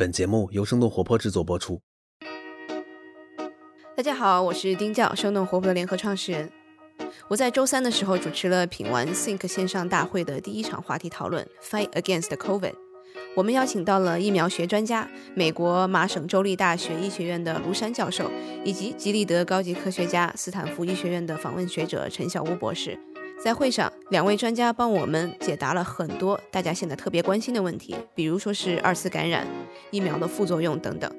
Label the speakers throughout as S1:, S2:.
S1: 本节目由生动活泼制作播出。
S2: 大家好，我是丁教，生动活泼的联合创始人。我在周三的时候主持了品玩 Think 线上大会的第一场话题讨论，Fight Against COVID。我们邀请到了疫苗学专家、美国麻省州立大学医学院的卢山教授，以及吉利德高级科学家、斯坦福医学院的访问学者陈小乌博士。在会上，两位专家帮我们解答了很多大家现在特别关心的问题，比如说是二次感染、疫苗的副作用等等。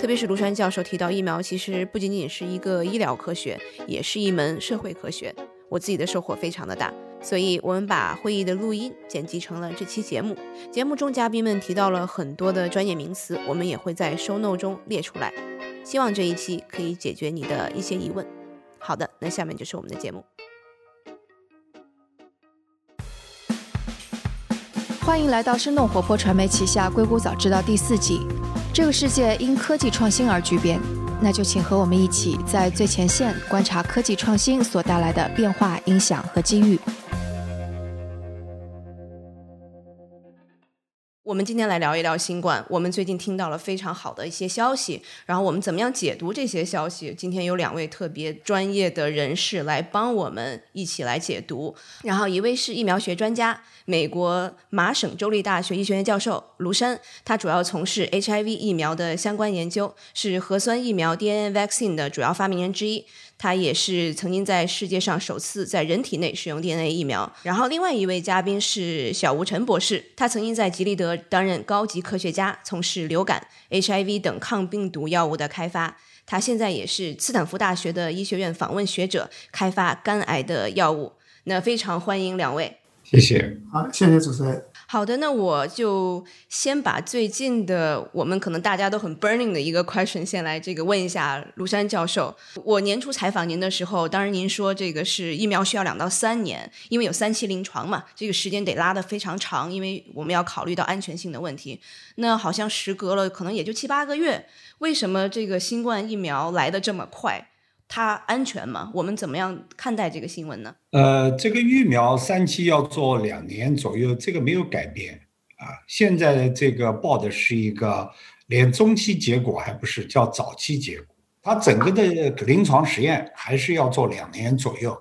S2: 特别是卢山教授提到，疫苗其实不仅仅是一个医疗科学，也是一门社会科学。我自己的收获非常的大，所以我们把会议的录音剪辑成了这期节目。节目中嘉宾们提到了很多的专业名词，我们也会在 show note 中列出来。希望这一期可以解决你的一些疑问。好的，那下面就是我们的节目。
S3: 欢迎来到生动活泼传媒旗下《硅谷早知道》第四季。这个世界因科技创新而巨变，那就请和我们一起在最前线观察科技创新所带来的变化、影响和机遇。
S2: 我们今天来聊一聊新冠。我们最近听到了非常好的一些消息，然后我们怎么样解读这些消息？今天有两位特别专业的人士来帮我们一起来解读。然后一位是疫苗学专家，美国麻省州立大学医学院教授卢山，他主要从事 HIV 疫苗的相关研究，是核酸疫苗 DNA vaccine 的主要发明人之一。他也是曾经在世界上首次在人体内使用 DNA 疫苗。然后，另外一位嘉宾是小吴晨博士，他曾经在吉利德担任高级科学家，从事流感、HIV 等抗病毒药物的开发。他现在也是斯坦福大学的医学院访问学者，开发肝癌的药物。那非常欢迎两位，
S4: 谢谢。
S5: 好，谢谢主持人。
S2: 好的，那我就先把最近的我们可能大家都很 burning 的一个 question 先来这个问一下卢山教授。我年初采访您的时候，当然您说这个是疫苗需要两到三年，因为有三期临床嘛，这个时间得拉得非常长，因为我们要考虑到安全性的问题。那好像时隔了可能也就七八个月，为什么这个新冠疫苗来的这么快？它安全吗？我们怎么样看待这个新闻呢？
S4: 呃，这个疫苗三期要做两年左右，这个没有改变啊。现在这个报的是一个连中期结果还不是，叫早期结果。它整个的临床实验还是要做两年左右，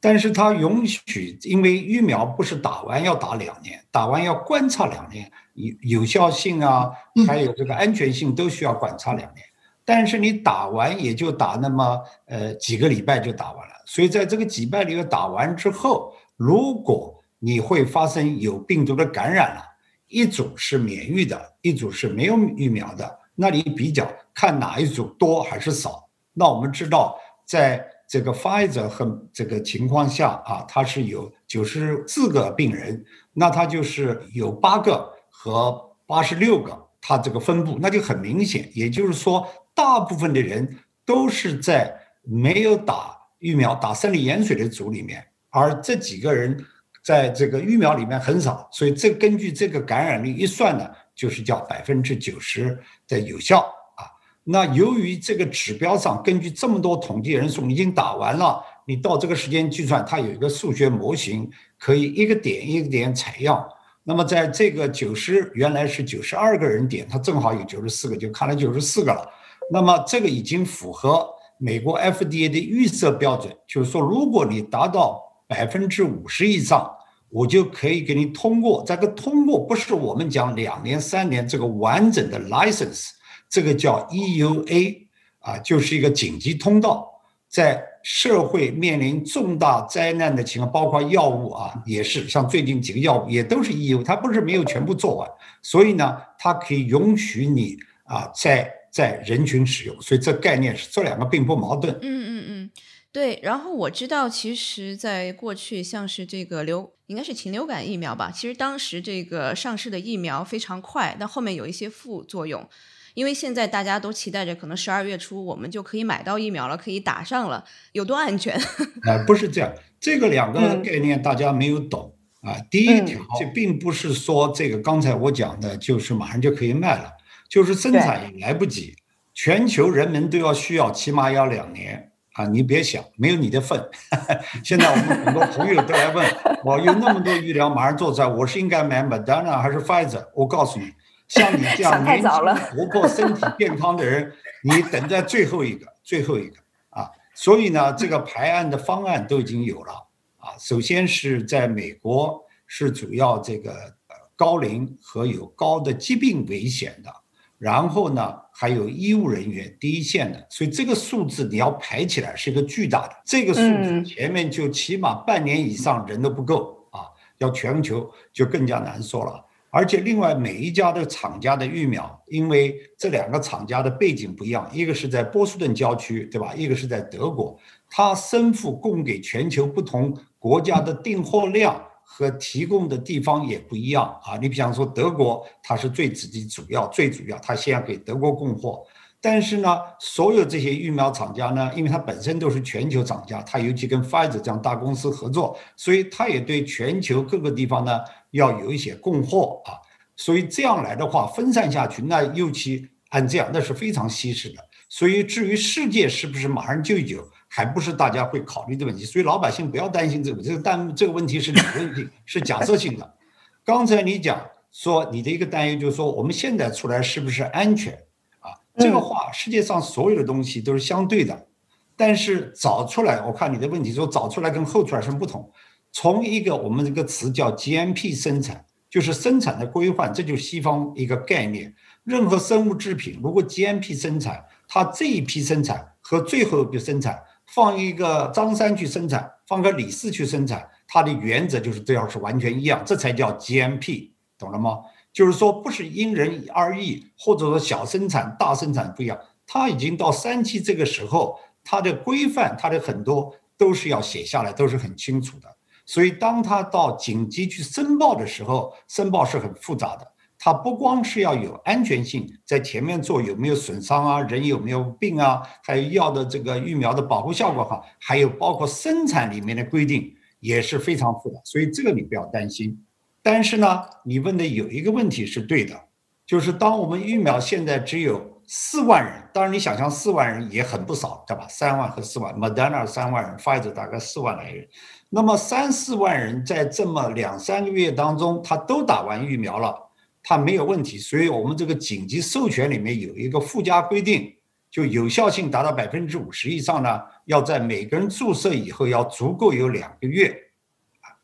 S4: 但是它允许，因为疫苗不是打完要打两年，打完要观察两年，有有效性啊，还有这个安全性都需要观察两年。但是你打完也就打那么呃几个礼拜就打完了，所以在这个几拜里面打完之后，如果你会发生有病毒的感染了，一组是免疫的，一组是没有疫苗的，那你比较看哪一组多还是少？那我们知道，在这个 Pfizer 和这个情况下啊，它是有九十四个病人，那它就是有八个和八十六个，它这个分布那就很明显，也就是说。大部分的人都是在没有打疫苗、打生理盐水的组里面，而这几个人在这个疫苗里面很少，所以这根据这个感染率一算呢，就是叫百分之九十的有效啊。那由于这个指标上，根据这么多统计人数已经打完了，你到这个时间计算，它有一个数学模型，可以一个点一个点采样。那么在这个九十原来是九十二个人点，它正好有九十四个，就看了九十四个了。那么这个已经符合美国 FDA 的预设标准，就是说，如果你达到百分之五十以上，我就可以给你通过。这个通过不是我们讲两年、三年这个完整的 license，这个叫 EUA 啊，就是一个紧急通道。在社会面临重大灾难的情况，包括药物啊，也是像最近几个药物也都是 EU，它不是没有全部做完，所以呢，它可以允许你啊在。在人群使用，所以这概念是这两个并不矛盾。
S2: 嗯嗯嗯，对。然后我知道，其实，在过去，像是这个流，应该是禽流感疫苗吧。其实当时这个上市的疫苗非常快，但后面有一些副作用。因为现在大家都期待着，可能十二月初我们就可以买到疫苗了，可以打上了，有多安全？
S4: 啊，不是这样，这个两个概念大家没有懂啊。第一条，这并不是说这个刚才我讲的，就是马上就可以卖了。就是生产也来不及，全球人民都要需要起码要两年啊！你别想没有你的份。现在我们很多朋友都来问我，有那么多医疗马上做出来，我是应该买 Moderna 还是 Pfizer？我告诉你，像你这样年轻、活泼、身体健康的人，你等在最后一个，最后一个啊。所以呢，这个排案的方案都已经有了啊。首先是在美国是主要这个高龄和有高的疾病危险的，然后呢还有医务人员第一线的，所以这个数字你要排起来是一个巨大的。这个数字前面就起码半年以上人都不够啊，要全球就更加难说了。而且，另外每一家的厂家的疫苗，因为这两个厂家的背景不一样，一个是在波士顿郊区，对吧？一个是在德国，它身负供给全球不同国家的订货量和提供的地方也不一样啊。你比方说德国，它是最直接、主要、最主要，它先要给德国供货。但是呢，所有这些疫苗厂家呢，因为它本身都是全球厂家，它尤其跟 Pfizer 这样大公司合作，所以它也对全球各个地方呢。要有一些供货啊，所以这样来的话分散下去，那尤其按这样那是非常稀释的。所以至于世界是不是马上就有，还不是大家会考虑的问题。所以老百姓不要担心这个，这个但这个问题是理论性，是假设性的。刚才你讲说你的一个担忧就是说我们现在出来是不是安全啊？这个话世界上所有的东西都是相对的，但是早出来，我看你的问题说早出来跟后出来什么不同？从一个我们这个词叫 GMP 生产，就是生产的规范，这就是西方一个概念。任何生物制品，如果 GMP 生产，它这一批生产和最后一批生产，放一个张三去生产，放个李四去生产，它的原则就是都要是完全一样，这才叫 GMP，懂了吗？就是说不是因人而异，或者说小生产大生产不一样，它已经到三期这个时候，它的规范，它的很多都是要写下来，都是很清楚的。所以，当他到紧急去申报的时候，申报是很复杂的。他不光是要有安全性，在前面做有没有损伤啊，人有没有病啊，还有药的这个疫苗的保护效果好，还有包括生产里面的规定也是非常复杂。所以这个你不要担心。但是呢，你问的有一个问题是对的，就是当我们疫苗现在只有四万人，当然你想象四万人也很不少，对吧？三万和四万，Moderna 三万人，Pfizer 大概四万来人。那么三四万人在这么两三个月当中，他都打完疫苗了，他没有问题。所以我们这个紧急授权里面有一个附加规定，就有效性达到百分之五十以上呢，要在每个人注射以后要足够有两个月，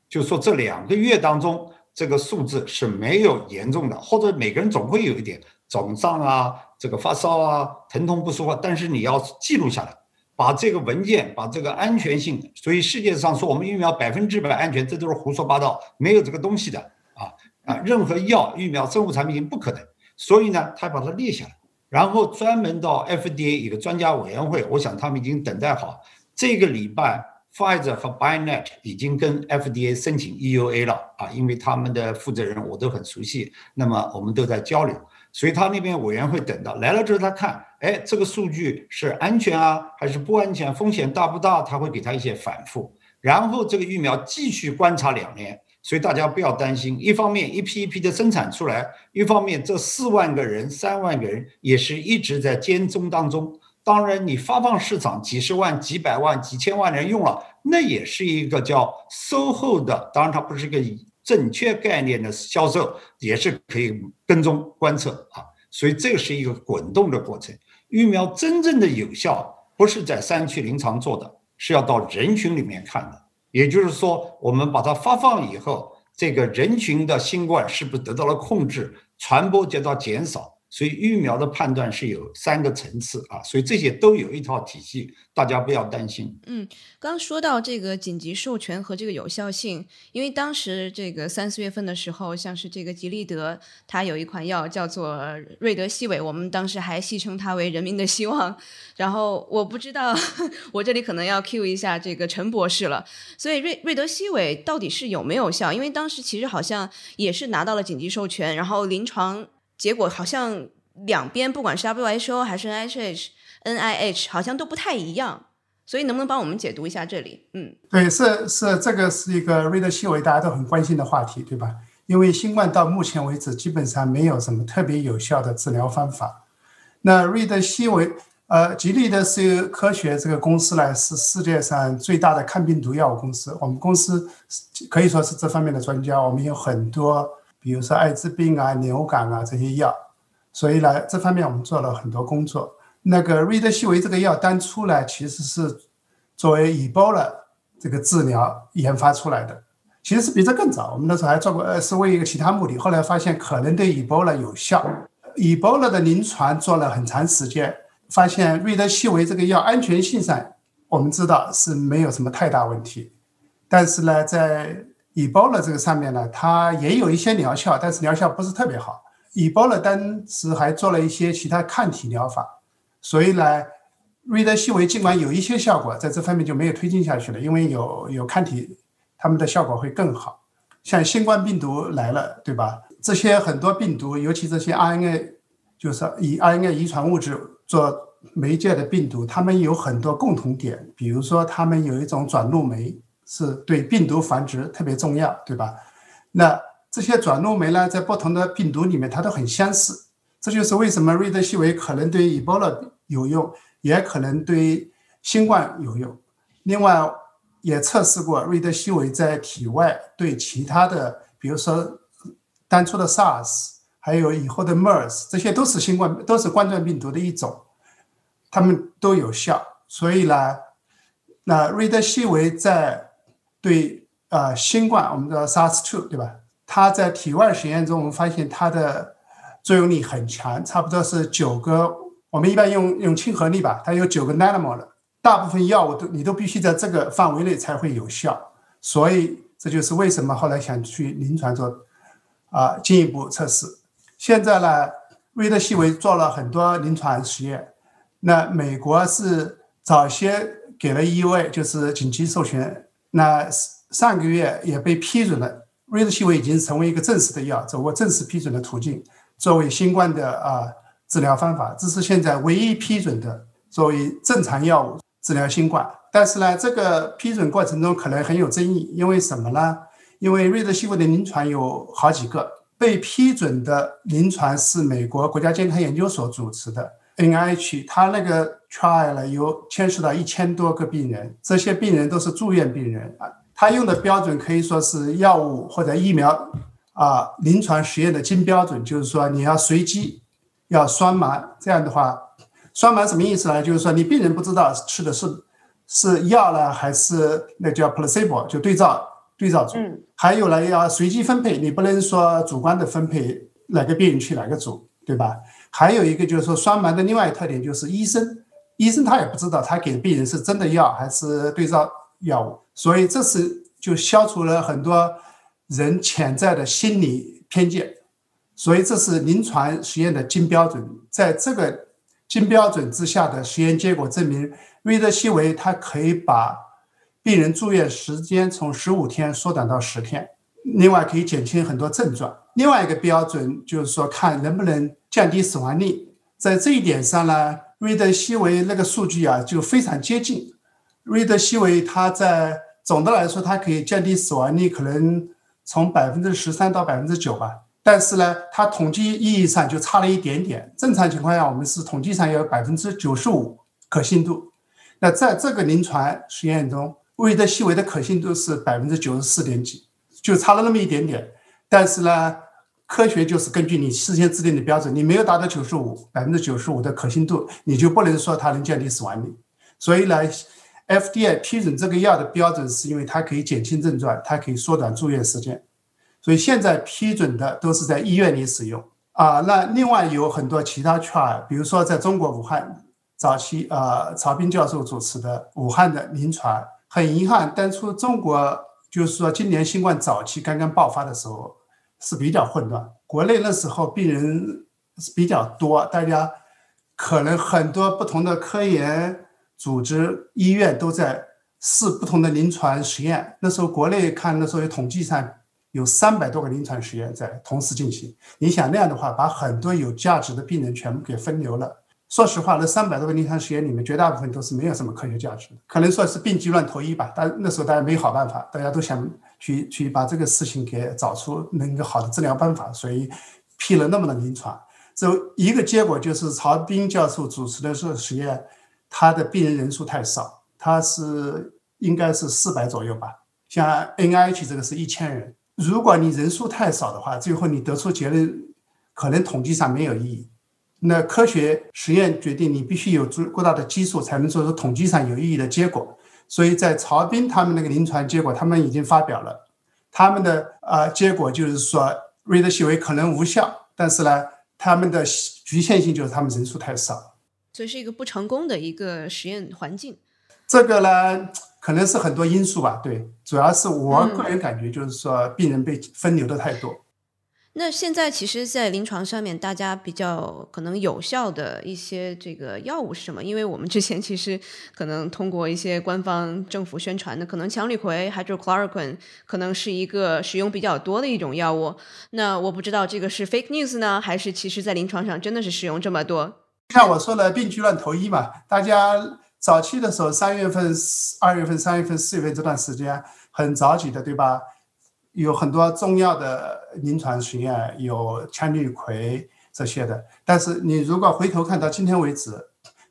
S4: 就说这两个月当中这个数字是没有严重的，或者每个人总会有一点肿胀啊，这个发烧啊，疼痛不舒服，但是你要记录下来。把这个文件，把这个安全性，所以世界上说我们疫苗百分之百安全，这都是胡说八道，没有这个东西的啊啊！任何药、疫苗、生物产品不可能。所以呢，他把它列下来，然后专门到 FDA 一个专家委员会，我想他们已经等待好。这个礼拜，Pfizer 和 BioNTech 已经跟 FDA 申请 EUA 了啊，因为他们的负责人我都很熟悉，那么我们都在交流。所以他那边委员会等到来了之后，他看，哎，这个数据是安全啊，还是不安全？风险大不大？他会给他一些反复。然后这个疫苗继续观察两年。所以大家不要担心，一方面一批一批的生产出来，一方面这四万个人、三万个人也是一直在监中当中。当然，你发放市场几十万、几百万、几千万人用了，那也是一个叫售后的。当然，它不是一个。正确概念的销售也是可以跟踪观测啊，所以这个是一个滚动的过程。疫苗真正的有效不是在山区临床做的，是要到人群里面看的。也就是说，我们把它发放以后，这个人群的新冠是不是得到了控制，传播得到减少？所以疫苗的判断是有三个层次啊，所以这些都有一套体系，大家不要担心。
S2: 嗯，刚说到这个紧急授权和这个有效性，因为当时这个三四月份的时候，像是这个吉利德，它有一款药叫做瑞德西韦，我们当时还戏称它为人民的希望。然后我不知道，我这里可能要 cue 一下这个陈博士了。所以瑞瑞德西韦到底是有没有效？因为当时其实好像也是拿到了紧急授权，然后临床。结果好像两边不管是 WHO 还是 NIH、NIH 好像都不太一样，所以能不能帮我们解读一下这里？嗯，
S5: 对，是是，这个是一个瑞德西韦大家都很关心的话题，对吧？因为新冠到目前为止基本上没有什么特别有效的治疗方法。那瑞德西韦，呃，吉利的是科学这个公司呢，是世界上最大的抗病毒药物公司。我们公司可以说是这方面的专家，我们有很多。比如说艾滋病啊、流感啊这些药。所以呢，这方面我们做了很多工作。那个瑞德西韦这个药单出来，其实是作为以波了这个治疗研发出来的，其实是比这更早。我们那时候还做过，呃，是为一个其他目的。后来发现可能对以波了有效。以波了的临床做了很长时间，发现瑞德西韦这个药安全性上，我们知道是没有什么太大问题。但是呢，在以包了这个上面呢，它也有一些疗效，但是疗效不是特别好。以包了当时还做了一些其他抗体疗法，所以呢，瑞德西韦尽管有一些效果，在这方面就没有推进下去了，因为有有抗体，他们的效果会更好。像新冠病毒来了，对吧？这些很多病毒，尤其这些 RNA，就是以 RNA 遗传物质做媒介的病毒，它们有很多共同点，比如说它们有一种转录酶，是对病毒繁殖特别重要，对吧？那这些转录酶呢，在不同的病毒里面，它都很相似。这就是为什么瑞德西韦可能对 Ebola 有用，也可能对新冠有用。另外，也测试过瑞德西韦在体外对其他的，比如说当初的 SARS，还有以后的 MERS，这些都是新冠，都是冠状病毒的一种，它们都有效。所以呢，那瑞德西韦在对呃新冠，我们的 SARS-2，对吧？它在体外实验中，我们发现它的作用力很强，差不多是九个。我们一般用用亲和力吧，它有九个 nanomol。大部分药物都你都必须在这个范围内才会有效，所以这就是为什么后来想去临床做啊进一步测试。现在呢，瑞德西韦做了很多临床实验。那美国是早些给了 EUA，就是紧急授权。那上个月也被批准了。瑞德西韦已经成为一个正式的药，走过正式批准的途径，作为新冠的啊治疗方法，这是现在唯一批准的作为正常药物治疗新冠。但是呢，这个批准过程中可能很有争议，因为什么呢？因为瑞德西韦的临床有好几个被批准的临床是美国国家健康研究所主持的 NIH，他那个 trial 了有牵涉到一千多个病人，这些病人都是住院病人啊。他用的标准可以说是药物或者疫苗啊临床实验的金标准，就是说你要随机要双盲，这样的话，双盲什么意思呢？就是说你病人不知道吃的是是药呢还是那叫 placebo，就对照对照组。还有呢要随机分配，你不能说主观的分配哪个病人去哪个组，对吧？还有一个就是说双盲的另外一个特点就是医生，医生他也不知道他给病人是真的药还是对照药物。所以这是就消除了很多人潜在的心理偏见，所以这是临床实验的金标准。在这个金标准之下的实验结果证明，瑞德西韦它可以把病人住院时间从十五天缩短到十天，另外可以减轻很多症状。另外一个标准就是说看能不能降低死亡率。在这一点上呢，瑞德西韦那个数据啊就非常接近。瑞德西韦它在总的来说，它可以降低死亡率，可能从百分之十三到百分之九吧。但是呢，它统计意义上就差了一点点。正常情况下，我们是统计上有百分之九十五可信度。那在这个临床实验中，瑞德西韦的可信度是百分之九十四点几，就差了那么一点点。但是呢，科学就是根据你事先制定的标准，你没有达到九十五百分之九十五的可信度，你就不能说它能降低死亡率。所以呢。FDA 批准这个药的标准是因为它可以减轻症状，它可以缩短住院时间，所以现在批准的都是在医院里使用啊。那另外有很多其他 trial，比如说在中国武汉早期，呃，曹斌教授主持的武汉的临床，很遗憾，当初中国就是说今年新冠早期刚刚爆发的时候是比较混乱，国内那时候病人是比较多，大家可能很多不同的科研。组织医院都在试不同的临床实验。那时候国内看，那时候有统计上有三百多个临床实验在同时进行。你想那样的话，把很多有价值的病人全部给分流了。说实话，那三百多个临床实验里面，绝大部分都是没有什么科学价值的，可能说是病急乱投医吧。但那时候大家没好办法，大家都想去去把这个事情给找出能够好的治疗办法，所以批了那么多临床。这一个结果就是曹斌教授主持的这个实验。他的病人人数太少，他是应该是四百左右吧。像 NIH 这个是一千人，如果你人数太少的话，最后你得出结论可能统计上没有意义。那科学实验决定你必须有足够大的基数，才能做出统计上有意义的结果。所以在曹斌他们那个临床结果，他们已经发表了，他们的呃结果就是说瑞德西韦可能无效，但是呢，他们的局限性就是他们人数太少，
S2: 所以是一个不成功的一个实验环境。
S5: 这个呢，可能是很多因素吧，对，主要是我个人感觉就是说病人被分流的太多。
S2: 那现在其实，在临床上面，大家比较可能有效的一些这个药物是什么？因为我们之前其实可能通过一些官方政府宣传的，可能羟氯喹 （hydrochloroquine） 可能是一个使用比较多的一种药物。那我不知道这个是 fake news 呢，还是其实在临床上真的是使用这么多？
S5: 像我说的，病急乱投医嘛，大家早期的时候，三月份、二月份、三月份、四月份这段时间很着急的，对吧？有很多重要的临床实验，有羟氯喹这些的。但是你如果回头看到今天为止，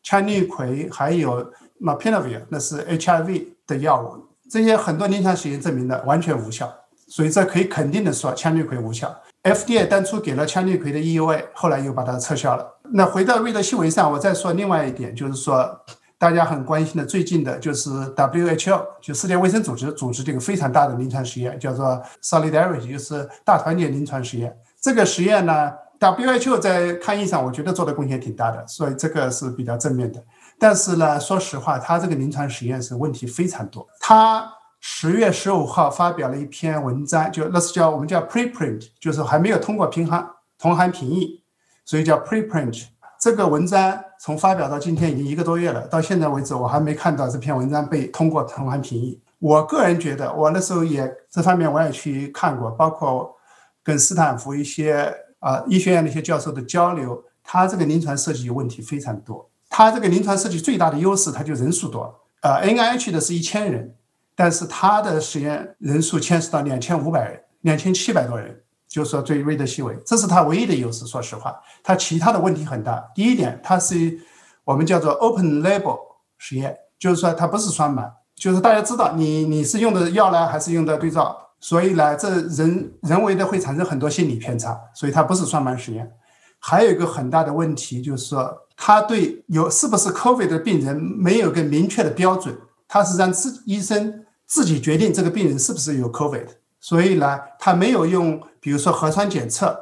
S5: 羟氯喹还有 Mapenavir，那是 HIV 的药物，这些很多临床实验证明的完全无效。所以这可以肯定的说，羟氯喹无效。FDA 当初给了羟氯喹的 EUA，后来又把它撤销了。那回到瑞德西韦上，我再说另外一点，就是说。大家很关心的，最近的就是 WHO，就世界卫生组织组织这个非常大的临床实验，叫做 Solidarity，就是大团结临床实验。这个实验呢，WHO 在抗疫上，我觉得做的贡献挺大的，所以这个是比较正面的。但是呢，说实话，它这个临床实验是问题非常多。它十月十五号发表了一篇文章，就那是叫我们叫 preprint，就是还没有通过平行同行评议，所以叫 preprint。这个文章从发表到今天已经一个多月了，到现在为止我还没看到这篇文章被通过同行评议。我个人觉得，我那时候也这方面我也去看过，包括跟斯坦福一些啊医学院的一些教授的交流，他这个临床设计有问题非常多。他这个临床设计最大的优势，他就人数多。呃，NIH 的是一千人，但是他的实验人数牵涉到两千五百人，两千七百多人。就是说，对瑞德西韦，这是它唯一的优势。说实话，它其他的问题很大。第一点，它是我们叫做 open label 实验，就是说它不是双盲，就是大家知道你你是用的药呢，还是用的对照，所以呢，这人人为的会产生很多心理偏差，所以它不是双盲实验。还有一个很大的问题就是说，他对有是不是 COVID 的病人没有个明确的标准，他是让自医生自己决定这个病人是不是有 COVID。所以呢，他没有用，比如说核酸检测，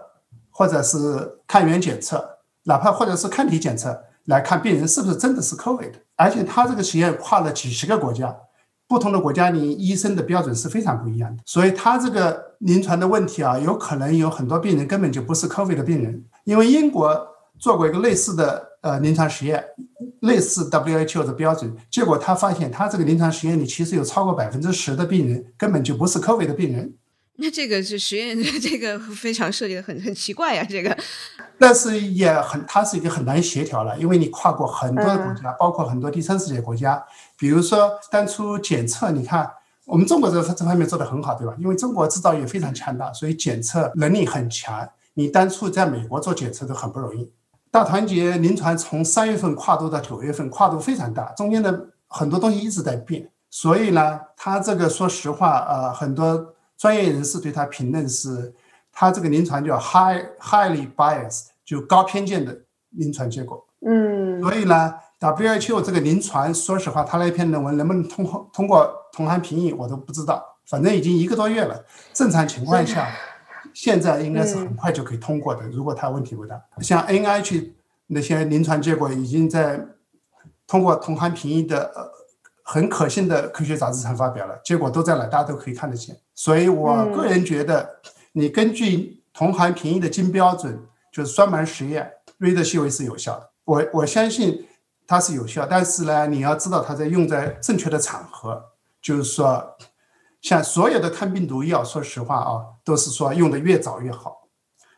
S5: 或者是抗原检测，哪怕或者是抗体检测来看病人是不是真的是 COVID。而且他这个实验跨了几十个国家，不同的国家你医生的标准是非常不一样的。所以他这个临床的问题啊，有可能有很多病人根本就不是 COVID 的病人，因为英国做过一个类似的。呃，临床实验类似 WHO 的标准，结果他发现他这个临床实验里其实有超过百分之十的病人根本就不是 COVID 的病人。
S2: 那这个是实验，这个非常设计的很很奇怪呀，这个。
S5: 但是也很，它是一个很难协调了，因为你跨过很多的国家，包括很多第三世界国家。比如说当初检测，你看我们中国这这方面做的很好，对吧？因为中国制造业非常强大，所以检测能力很强。你当初在美国做检测都很不容易。大团结临床从三月份跨度到九月份，跨度非常大，中间的很多东西一直在变。所以呢，它这个说实话，呃，很多专业人士对他评论是，他这个临床叫 high highly biased，就高偏见的临床结果。
S6: 嗯。
S5: 所以呢，WHO 这个临床，说实话，他那篇论文能不能通过通过同行评议，我都不知道。反正已经一个多月了，正常情况下。现在应该是很快就可以通过的，如果他问题不大。像 NIH 那些临床结果已经在通过同行评议的呃很可信的科学杂志上发表了，结果都在哪，大家都可以看得见。所以我个人觉得，你根据同行评议的金标准，就是双盲实验，瑞德西韦是有效的。我我相信它是有效，但是呢，你要知道它在用在正确的场合，就是说。像所有的抗病毒药，说实话啊，都是说用的越早越好，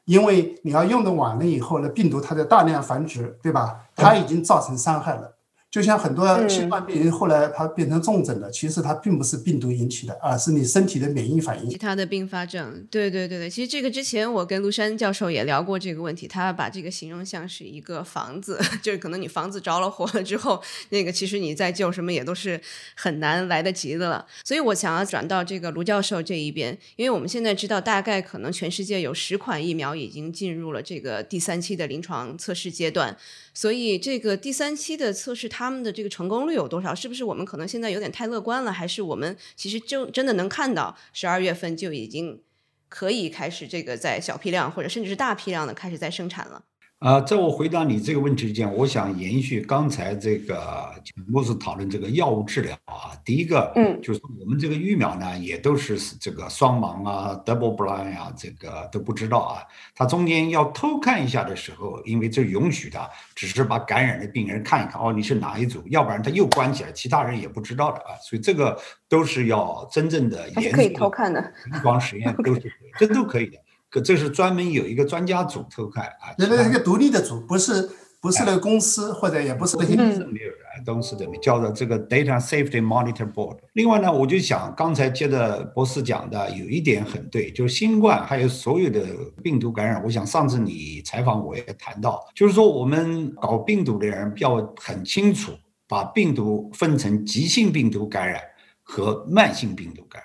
S5: 因为你要用的晚了以后呢，病毒它在大量繁殖，对吧？它已经造成伤害了。就像很多新冠病人后来他变成重症的，其实他并不是病毒引起的，而是你身体的免疫反应。
S2: 其他的并发症，对对对对。其实这个之前我跟卢山教授也聊过这个问题，他把这个形容像是一个房子，就是可能你房子着了火了之后，那个其实你再救什么也都是很难来得及的了。所以我想要转到这个卢教授这一边，因为我们现在知道大概可能全世界有十款疫苗已经进入了这个第三期的临床测试阶段。所以这个第三期的测试，他们的这个成功率有多少？是不是我们可能现在有点太乐观了？还是我们其实就真的能看到十二月份就已经可以开始这个在小批量或者甚至是大批量的开始在生产了？
S4: 啊，在我回答你这个问题之前，我想延续刚才这个莫斯讨论这个药物治疗啊。第一个，嗯，就是我们这个疫苗呢，也都是这个双盲啊，double blind 啊，这个都不知道啊。它中间要偷看一下的时候，因为这允许的，只是把感染的病人看一看，哦，你是哪一组，要不然他又关起来，其他人也不知道的啊。所以这个都是要真正的严
S2: 可以偷看的
S4: 临床实验 都是可以，这都可以的。可这是专门有一个专家组偷看啊，
S5: 那那一个独立的组，不是不是那个公司或者也不是那些医
S4: 生没有人，都是的，叫做这个 Data Safety Monitor Board。另外呢，我就想刚才接着博士讲的有一点很对，就是新冠还有所有的病毒感染，我想上次你采访我也谈到，就是说我们搞病毒的人要很清楚，把病毒分成急性病毒感染和慢性病毒感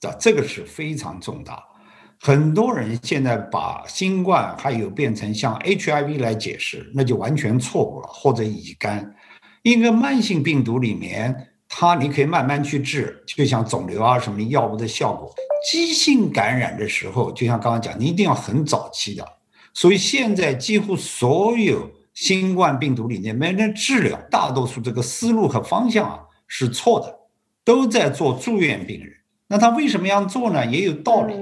S4: 染，这这个是非常重大。很多人现在把新冠还有变成像 HIV 来解释，那就完全错误了，或者乙肝。一个慢性病毒里面，它你可以慢慢去治，就像肿瘤啊什么药物的效果。急性感染的时候，就像刚刚讲，你一定要很早期的。所以现在几乎所有新冠病毒里面没人治疗，大多数这个思路和方向啊是错的，都在做住院病人。那他为什么要做呢？也有道理。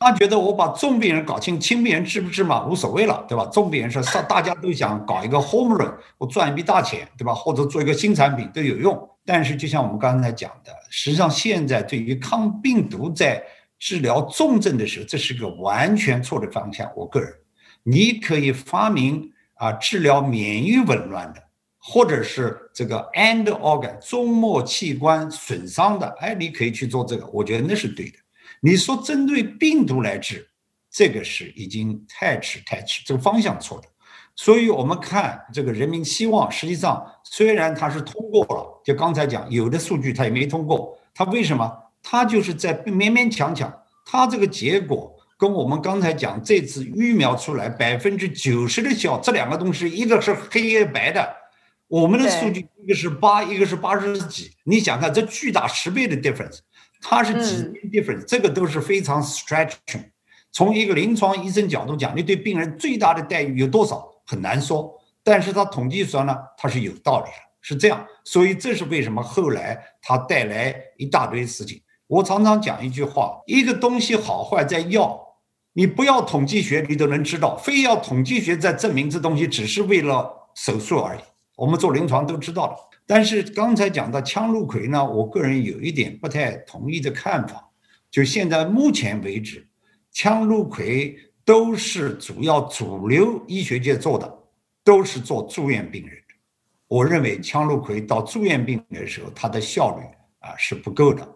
S4: 他觉得我把重病人搞清，轻病人治不治嘛，无所谓了，对吧？重病人是大大家都想搞一个 home run，我赚一笔大钱，对吧？或者做一个新产品都有用。但是就像我们刚才讲的，实际上现在对于抗病毒在治疗重症的时候，这是个完全错的方向。我个人，你可以发明啊治疗免疫紊乱的，或者是这个 end organ 终末器官损伤的，哎，你可以去做这个，我觉得那是对的。你说针对病毒来治，这个是已经太迟太迟，这个方向错的。所以我们看这个人民希望，实际上虽然它是通过了，就刚才讲有的数据它也没通过，它为什么？它就是在勉勉强强，它这个结果跟我们刚才讲这次疫苗出来百分之九十的效，这两个东西一个是黑一个白的，我们的数据一个是八，一个是八十几，你想看这巨大十倍的 difference。它是几 difference，这个都是非常 stretching。从一个临床医生角度讲，你对病人最大的待遇有多少很难说。但是他统计说呢，它是有道理的，是这样。所以这是为什么后来它带来一大堆事情。我常常讲一句话：一个东西好坏在药，你不要统计学，你都能知道；非要统计学在证明这东西只是为了手术而已。我们做临床都知道了。但是刚才讲到羟氯喹呢，我个人有一点不太同意的看法，就现在目前为止，羟氯喹都是主要主流医学界做的，都是做住院病人。我认为羟氯喹到住院病人的时候，它的效率啊是不够的。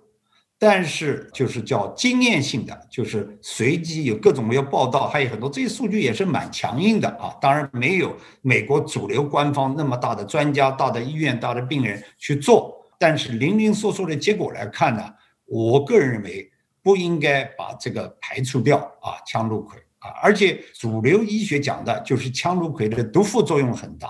S4: 但是就是叫经验性的，就是随机有各种各样报道，还有很多这些数据也是蛮强硬的啊。当然没有美国主流官方那么大的专家、大的医院、大的病人去做。但是零零碎碎的结果来看呢，我个人认为不应该把这个排除掉啊，羟氯喹啊。而且主流医学讲的就是羟氯喹的毒副作用很大，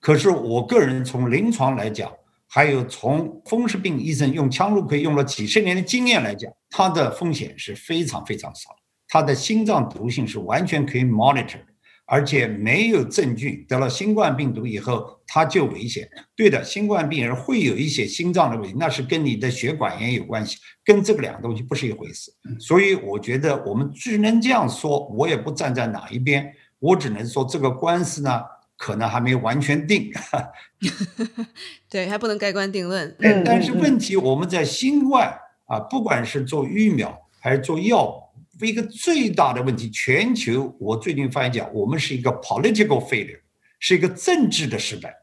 S4: 可是我个人从临床来讲。还有从风湿病医生用羟氯喹用了几十年的经验来讲，它的风险是非常非常少，它的心脏毒性是完全可以 monitor，而且没有证据得了新冠病毒以后它就危险。对的，新冠病人会有一些心脏的问题，那是跟你的血管炎有关系，跟这个两个东西不是一回事。所以我觉得我们只能这样说，我也不站在哪一边，我只能说这个官司呢。可能还没有完全定，
S2: 对，还不能盖棺定论。
S4: 但是问题，我们在新冠啊，不管是做疫苗还是做药物，一个最大的问题，全球我最近发现讲，我们是一个 political failure，是一个政治的失败。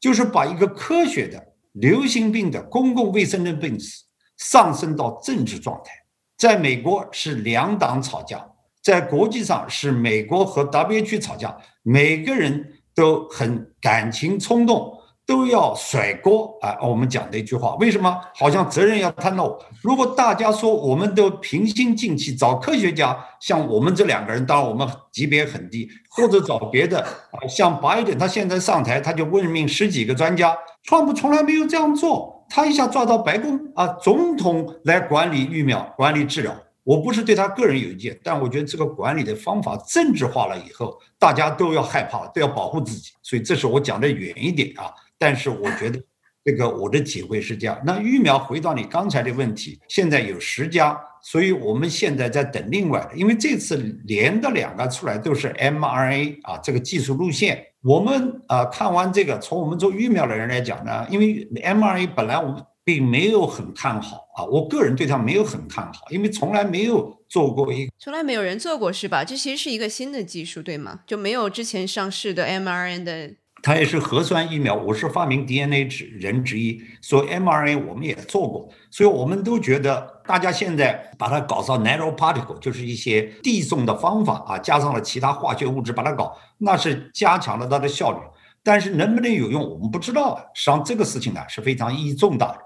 S4: 就是把一个科学的流行病的公共卫生的病史上升到政治状态。在美国是两党吵架，在国际上是美国和 WHO 吵架，每个人都很感情冲动。都要甩锅啊！我们讲的一句话，为什么好像责任要摊到？如果大家说我们都平心静气找科学家，像我们这两个人，当然我们级别很低，或者找别的啊，像拜登他现在上台，他就任命十几个专家，川普从来没有这样做，他一下抓到白宫啊，总统来管理疫苗、管理治疗。我不是对他个人有意见，但我觉得这个管理的方法政治化了以后，大家都要害怕，都要保护自己，所以这是我讲的远一点啊。但是我觉得，这个我的体会是这样。那疫苗回到你刚才的问题，现在有十家，所以我们现在在等另外的，因为这次连的两个出来都是 mRNA 啊，这个技术路线。我们啊看完这个，从我们做疫苗的人来讲呢，因为 mRNA 本来我们并没有很看好啊，我个人对他没有很看好，因为从来没有做过一，
S2: 从来没有人做过是吧？这其实是一个新的技术对吗？就没有之前上市的 mRNA 的。
S4: 它也是核酸疫苗，我是发明 DNA 之人之一，所以 mRNA 我们也做过，所以我们都觉得大家现在把它搞上 narrow particle，就是一些递送的方法啊，加上了其他化学物质把它搞，那是加强了它的效率。但是能不能有用，我们不知道。实际上这个事情呢是非常意义重大的，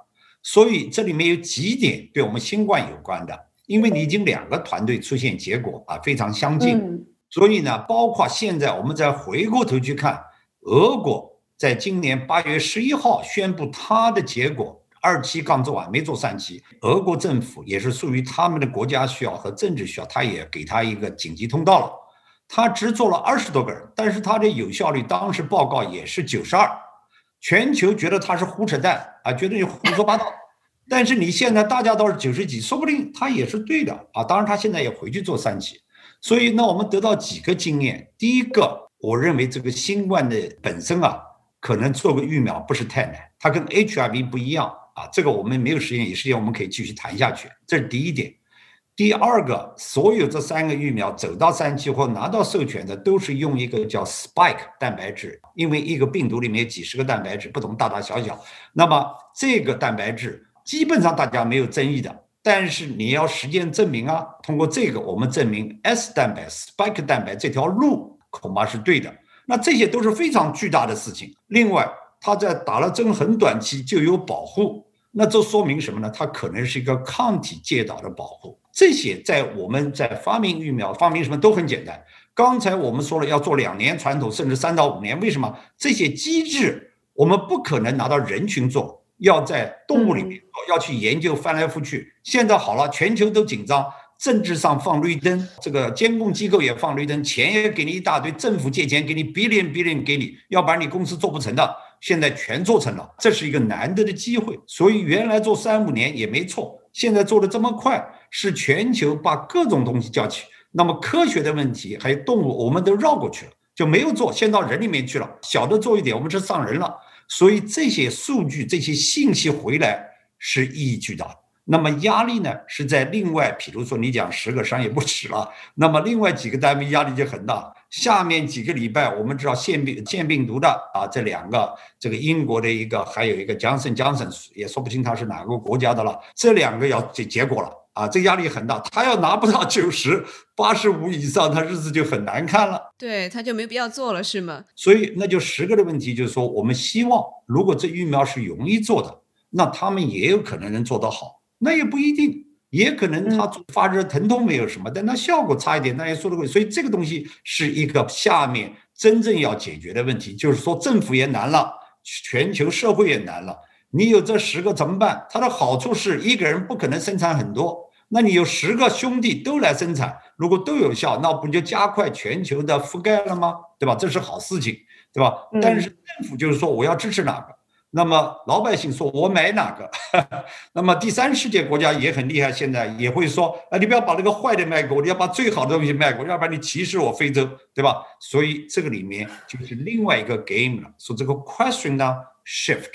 S4: 所以这里面有几点对我们新冠有关的，因为你已经两个团队出现结果啊非常相近，所以呢，包括现在我们再回过头去看。俄国在今年八月十一号宣布，它的结果二期刚做完，没做三期。俄国政府也是属于他们的国家需要和政治需要，他也给他一个紧急通道了。他只做了二十多个人，但是他的有效率当时报告也是九十二。全球觉得他是胡扯淡啊，觉得你胡说八道。但是你现在大家都是九十几，说不定他也是对的啊。当然他现在也回去做三期。所以那我们得到几个经验，第一个。我认为这个新冠的本身啊，可能做个疫苗不是太难，它跟 HIV 不一样啊。这个我们没有时间，有时间我们可以继续谈下去。这是第一点。第二个，所有这三个疫苗走到三期或拿到授权的，都是用一个叫 spike 蛋白质，因为一个病毒里面几十个蛋白质，不同大大小小。那么这个蛋白质基本上大家没有争议的，但是你要实践证明啊，通过这个我们证明 S 蛋白 spike 蛋白这条路。恐怕是对的，那这些都是非常巨大的事情。另外，它在打了针很短期就有保护，那这说明什么呢？它可能是一个抗体介导的保护。这些在我们在发明疫苗、发明什么都很简单。刚才我们说了要做两年传统，甚至三到五年。为什么这些机制我们不可能拿到人群做？要在动物里面要去研究翻来覆去。现在好了，全球都紧张。政治上放绿灯，这个监控机构也放绿灯，钱也给你一大堆，政府借钱给你，billion billion 给你，要不然你公司做不成的。现在全做成了，这是一个难得的机会。所以原来做三五年也没错，现在做的这么快，是全球把各种东西叫起。那么科学的问题还有动物，我们都绕过去了，就没有做，先到人里面去了。小的做一点，我们是上人了。所以这些数据、这些信息回来是意义巨大的。那么压力呢，是在另外，比如说你讲十个商业不止了，那么另外几个单位压力就很大。下面几个礼拜，我们知道腺病腺病毒的啊，这两个，这个英国的一个，还有一个江森江森，也说不清他是哪个国家的了。这两个要结结果了啊，这压力很大。他要拿不到九十八十五以上，他日子就很难看了。
S2: 对，他就没必要做了，是吗？
S4: 所以那就十个的问题，就是说，我们希望如果这疫苗是容易做的，那他们也有可能能做得好。那也不一定，也可能他发热疼痛没有什么，但他效果差一点，那也说得过所以这个东西是一个下面真正要解决的问题，就是说政府也难了，全球社会也难了。你有这十个怎么办？它的好处是一个人不可能生产很多，那你有十个兄弟都来生产，如果都有效，那不就加快全球的覆盖了吗？对吧？这是好事情，对吧？但是政府就是说我要支持哪个？那么老百姓说：“我买哪个？” 那么第三世界国家也很厉害，现在也会说：“啊，你不要把那个坏的卖给我，你要把最好的东西卖给我，要不然你歧视我非洲，对吧？”所以这个里面就是另外一个 game 了。说这个 question 呢 shift，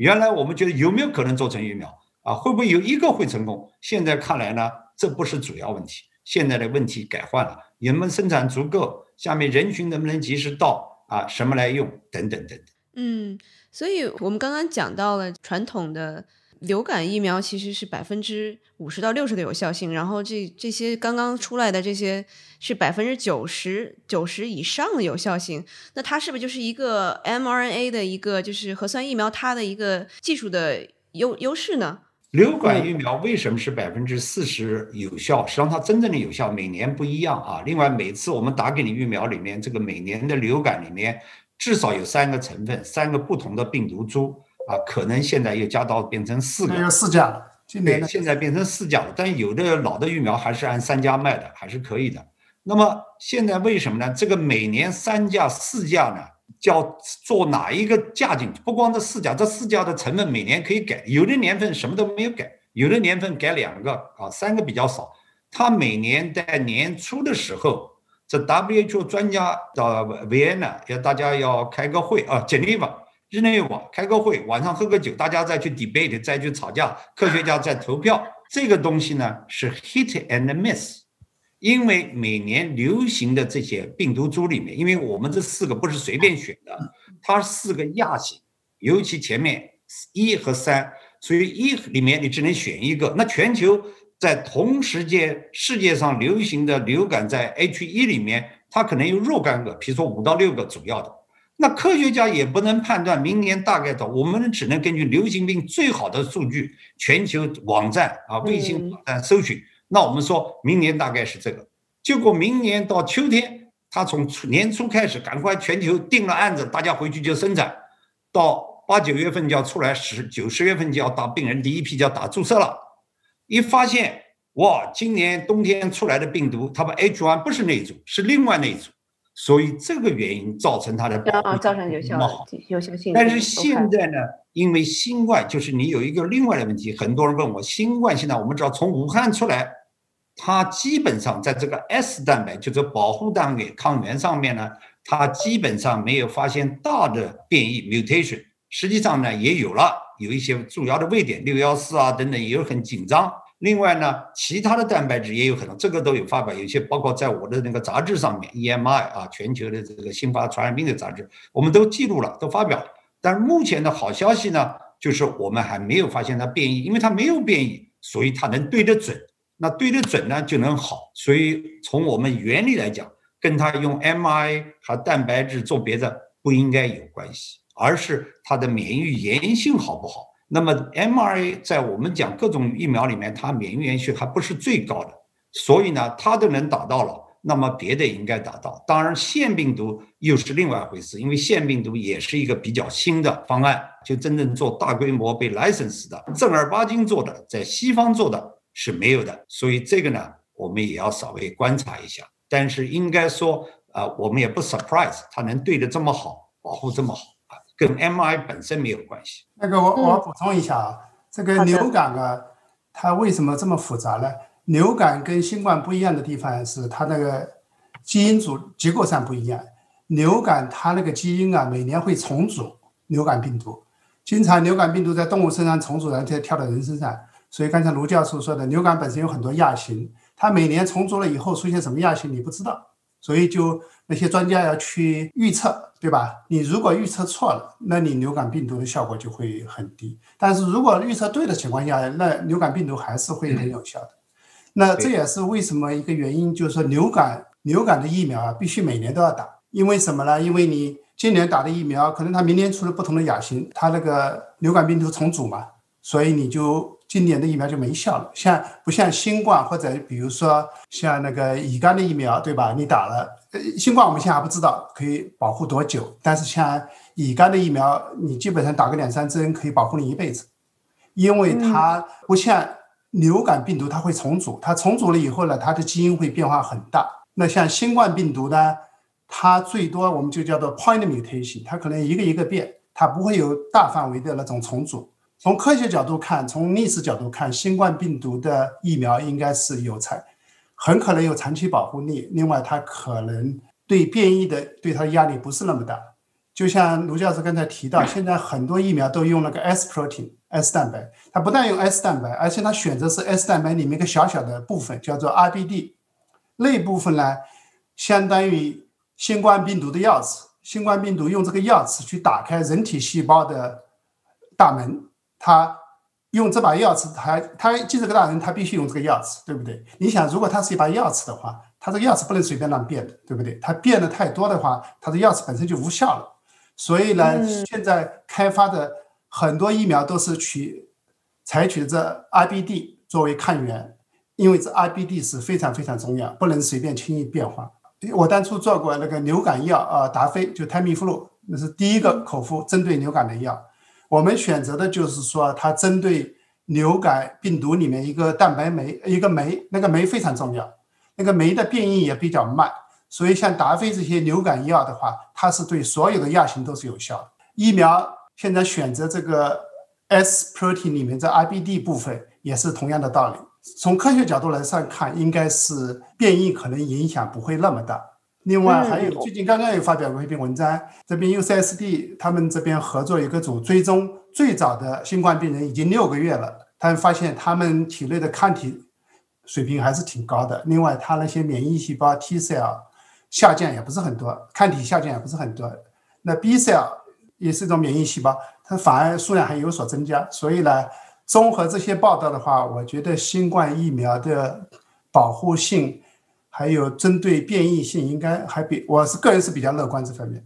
S4: 原来我们觉得有没有可能做成疫苗啊？会不会有一个会成功？现在看来呢，这不是主要问题。现在的问题改换了：能不能生产足够？下面人群能不能及时到？啊，什么来用？等等等等。
S2: 嗯，所以我们刚刚讲到了传统的流感疫苗其实是百分之五十到六十的有效性，然后这这些刚刚出来的这些是百分之九十九十以上的有效性，那它是不是就是一个 mRNA 的一个就是核酸疫苗它的一个技术的优优势呢？
S4: 流感疫苗为什么是百分之四十有效？实际上它真正的有效每年不一样啊。另外每次我们打给你疫苗里面，这个每年的流感里面至少有三个成分，三个不同的病毒株啊，可能现在又加到变成四个，
S5: 有四价了。
S4: 对，现在变成四价了。但有的老的疫苗还是按三价卖的，还是可以的。那么现在为什么呢？这个每年三价、四价呢？叫做哪一个价进去？不光这四价，这四价的成分每年可以改，有的年份什么都没有改，有的年份改两个啊，三个比较少。他每年在年初的时候，这 WHO 专家到维也纳，要大家要开个会啊，日内瓦，日内瓦开个会，晚上喝个酒，大家再去 debate，再去吵架，科学家再投票。这个东西呢是 hit and miss。因为每年流行的这些病毒株里面，因为我们这四个不是随便选的，它四个亚型，尤其前面一和三，所以一里面你只能选一个。那全球在同时间世界上流行的流感在 H 一里面，它可能有若干个，比如说五到六个主要的。那科学家也不能判断明年大概的，我们只能根据流行病最好的数据，全球网站啊卫星网站搜寻。那我们说明年大概是这个，结果明年到秋天，他从年初开始赶快全球定了案子，大家回去就生产，到八九月份就要出来，十九十月份就要打病人第一批就要打注射了。一发现哇，今年冬天出来的病毒，它把 H1 不是那一组，是另外那一组，所以这个原因造成它的
S2: 保护造成有效有效性。
S4: 但是现在呢，因为新冠就是你有一个另外的问题，很多人问我，新冠现在我们知道从武汉出来。它基本上在这个 S 蛋白，就是保护单位抗原上面呢，它基本上没有发现大的变异 mutation。实际上呢，也有了有一些主要的位点六幺四啊等等，也有很紧张。另外呢，其他的蛋白质也有可能，这个都有发表，有些包括在我的那个杂志上面，EMI 啊，全球的这个新发传染病的杂志，我们都记录了，都发表了。但是目前的好消息呢，就是我们还没有发现它变异，因为它没有变异，所以它能对得准。那对得准呢就能好，所以从我们原理来讲，跟它用 m i 和蛋白质做别的不应该有关系，而是它的免疫原性好不好。那么 mRNA 在我们讲各种疫苗里面，它免疫原性还不是最高的，所以呢它都能达到了，那么别的应该达到。当然腺病毒又是另外一回事，因为腺病毒也是一个比较新的方案，就真正做大规模被 license 的正儿八经做的，在西方做的。是没有的，所以这个呢，我们也要稍微观察一下。但是应该说，啊，我们也不 surprise，它能对的这么好，保护这么好，跟 M I 本身没有关系。
S5: 那个我我补充一下啊，这个流感啊，它为什么这么复杂呢？流感跟新冠不一样的地方是它那个基因组结构上不一样。流感它那个基因啊，每年会重组流感病毒，经常流感病毒在动物身上重组，然后再跳到人身上。所以刚才卢教授说的，流感本身有很多亚型，它每年重组了以后出现什么亚型你不知道，所以就那些专家要去预测，对吧？你如果预测错了，那你流感病毒的效果就会很低。但是如果预测对的情况下，那流感病毒还是会很有效的。那这也是为什么一个原因，就是说流感流感的疫苗啊，必须每年都要打，因为什么呢？因为你今年打的疫苗，可能它明年出了不同的亚型，它那个流感病毒重组嘛，所以你就。今年的疫苗就没效了，像不像新冠或者比如说像那个乙肝的疫苗，对吧？你打了，呃，新冠我们现在还不知道可以保护多久，但是像乙肝的疫苗，你基本上打个两三针可以保护你一辈子，因为它不像流感病毒，它会重组，它重组了以后呢，它的基因会变化很大。那像新冠病毒呢，它最多我们就叫做 point mutation，它可能一个一个变，它不会有大范围的那种重组。从科学角度看，从历史角度看，新冠病毒的疫苗应该是有长，很可能有长期保护力。另外，它可能对变异的对它的压力不是那么大。就像卢教授刚才提到，现在很多疫苗都用那个 S protein S 蛋白，它不但用 S 蛋白，而且它选择是 S 蛋白里面一个小小的部分，叫做 RBD。那部分呢，相当于新冠病毒的钥匙，新冠病毒用这个钥匙去打开人体细胞的大门，它用这把钥匙，他他进这个大人，他必须用这个钥匙，对不对？你想，如果他是一把钥匙的话，他这个钥匙不能随便乱变的，对不对？他变的太多的话，他的钥匙本身就无效了。所以呢，现在开发的很多疫苗都是取采取这 IBD 作为抗原，因为这 IBD 是非常非常重要，不能随便轻易变化。我当初做过那个流感药啊，达菲就 Tamiflu，那是第一个口服针对流感的药。我们选择的就是说，它针对流感病毒里面一个蛋白酶，一个酶，那个酶非常重要，那个酶的变异也比较慢。所以像达菲这些流感药的话，它是对所有的亚型都是有效的。疫苗现在选择这个 S protein 里面这 IBD 部分，也是同样的道理。从科学角度来上看，应该是变异可能影响不会那么大。另外还有最近刚刚也发表过一篇文章，这边 UCSD 他们这边合作一个组追踪最早的新冠病人已经六个月了，他们发现他们体内的抗体水平还是挺高的。另外，他那些免疫细胞 T cell 下降也不是很多，抗体下降也不是很多。那 B cell 也是一种免疫细胞，它反而数量还有所增加。所以呢。综合这些报道的话，我觉得新冠疫苗的保护性，还有针对变异性，应该还比我是个人是比较乐观这方面。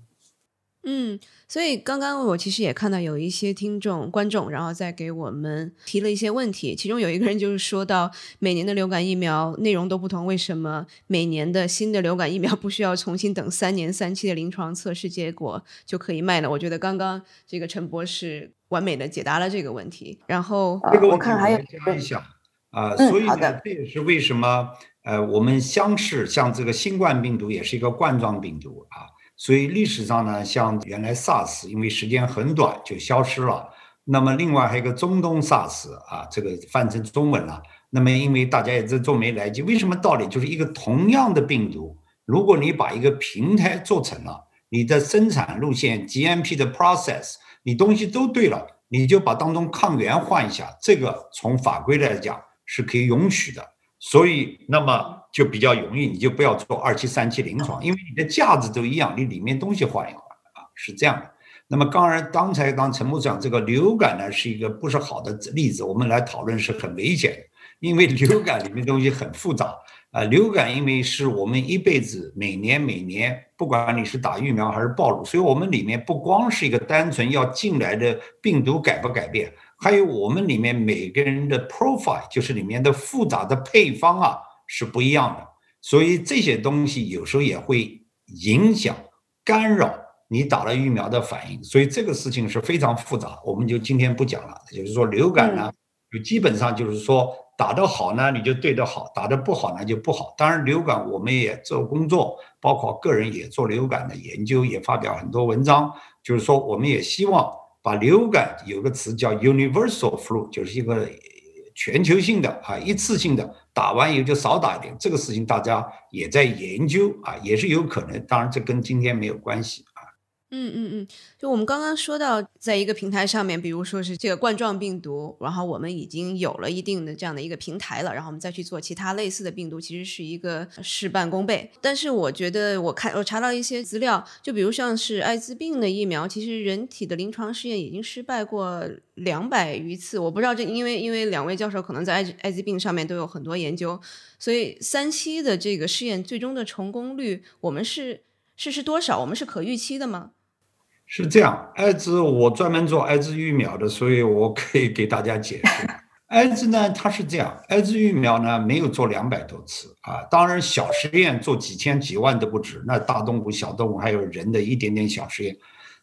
S2: 嗯，所以刚刚我其实也看到有一些听众、观众，然后再给我们提了一些问题。其中有一个人就是说到，每年的流感疫苗内容都不同，为什么每年的新的流感疫苗不需要重新等三年三期的临床测试结果就可以卖呢？我觉得刚刚这个陈博士。完美的解答了这个问题，然后
S4: 这个
S6: 我看还有
S4: 加一下啊，所以呢，这也是为什么呃，我们相似像这个新冠病毒也是一个冠状病毒啊，所以历史上呢，像原来 SARS 因为时间很短就消失了，那么另外还有一个中东 SARS 啊，这个翻成中文了，那么因为大家也在做没来及，为什么道理就是一个同样的病毒，如果你把一个平台做成了，你的生产路线 GMP 的 process。你东西都对了，你就把当中抗原换一下，这个从法规来讲是可以允许的，所以那么就比较容易，你就不要做二期、三期临床，因为你的架子都一样，你里面东西换一换啊，是这样的。那么当然，刚才当陈部长这个流感呢是一个不是好的例子，我们来讨论是很危险的，因为流感里面东西很复杂。啊，流感因为是我们一辈子每年每年，不管你是打疫苗还是暴露，所以我们里面不光是一个单纯要进来的病毒改不改变，还有我们里面每个人的 profile，就是里面的复杂的配方啊是不一样的，所以这些东西有时候也会影响干扰你打了疫苗的反应，所以这个事情是非常复杂，我们就今天不讲了。就是说流感呢，就基本上就是说。打得好呢，你就对得好；打得不好呢，就不好。当然，流感我们也做工作，包括个人也做流感的研究，也发表很多文章。就是说，我们也希望把流感有个词叫 universal flu，就是一个全球性的啊，一次性的，打完以后就少打一点。这个事情大家也在研究啊，也是有可能。当然，这跟今天没有关系。
S2: 嗯嗯嗯，就我们刚刚说到，在一个平台上面，比如说是这个冠状病毒，然后我们已经有了一定的这样的一个平台了，然后我们再去做其他类似的病毒，其实是一个事半功倍。但是我觉得，我看我查到一些资料，就比如像是艾滋病的疫苗，其实人体的临床试验已经失败过两百余次。我不知道这，因为因为两位教授可能在艾艾滋病上面都有很多研究，所以三期的这个试验最终的成功率，我们是是是多少？我们是可预期的吗？
S4: 是这样，艾滋我专门做艾滋疫苗的，所以我可以给大家解释。艾滋呢，它是这样，艾滋疫苗呢没有做两百多次啊，当然小实验做几千几万都不止，那大动物、小动物还有人的一点点小实验，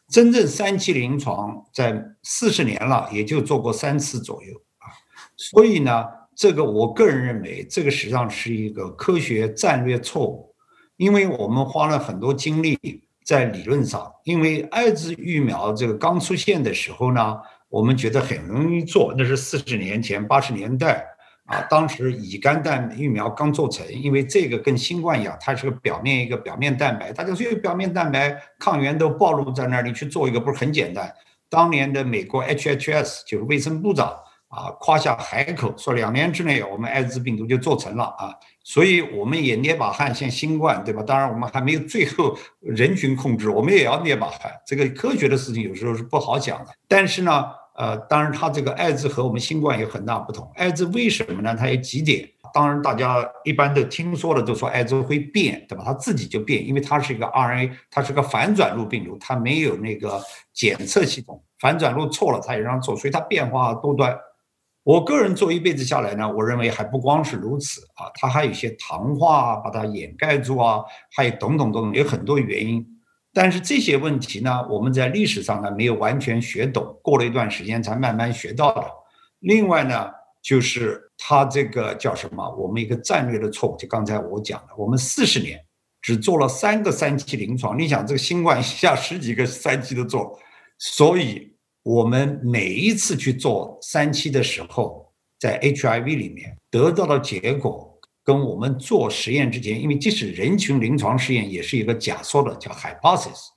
S4: 真正三期临床在四十年了，也就做过三次左右啊。所以呢，这个我个人认为，这个实际上是一个科学战略错误，因为我们花了很多精力。在理论上，因为艾滋疫苗这个刚出现的时候呢，我们觉得很容易做，那是四十年前八十年代啊，当时乙肝蛋疫苗刚做成，因为这个跟新冠一样，它是个表面一个表面蛋白，大家说表面蛋白抗原都暴露在那儿，你去做一个不是很简单？当年的美国 HHS 就是卫生部长啊夸下海口，说两年之内我们艾滋病毒就做成了啊，所以我们也捏把汗，像新冠对吧？当然我们还没有最后人群控制，我们也要捏把汗。这个科学的事情有时候是不好讲的，但是呢，呃，当然它这个艾滋和我们新冠有很大不同。艾滋为什么呢？它有几点。当然，大家一般都听说了，都说艾滋会变，对吧？它自己就变，因为它是一个 RNA，它是个反转录病毒，它没有那个检测系统，反转录错了，它也让错，所以它变化多端。我个人做一辈子下来呢，我认为还不光是如此啊，它还有一些糖化把它掩盖住啊，还有等等等等，有很多原因。但是这些问题呢，我们在历史上呢没有完全学懂，过了一段时间才慢慢学到的。另外呢，就是。他这个叫什么？我们一个战略的错误，就刚才我讲的，我们四十年只做了三个三期临床。你想，这个新冠 下十几个三期都做，所以我们每一次去做三期的时候，在 HIV 里面得到的结果，跟我们做实验之前，因为即使人群临床试验也是一个假说的，叫 hypothesis，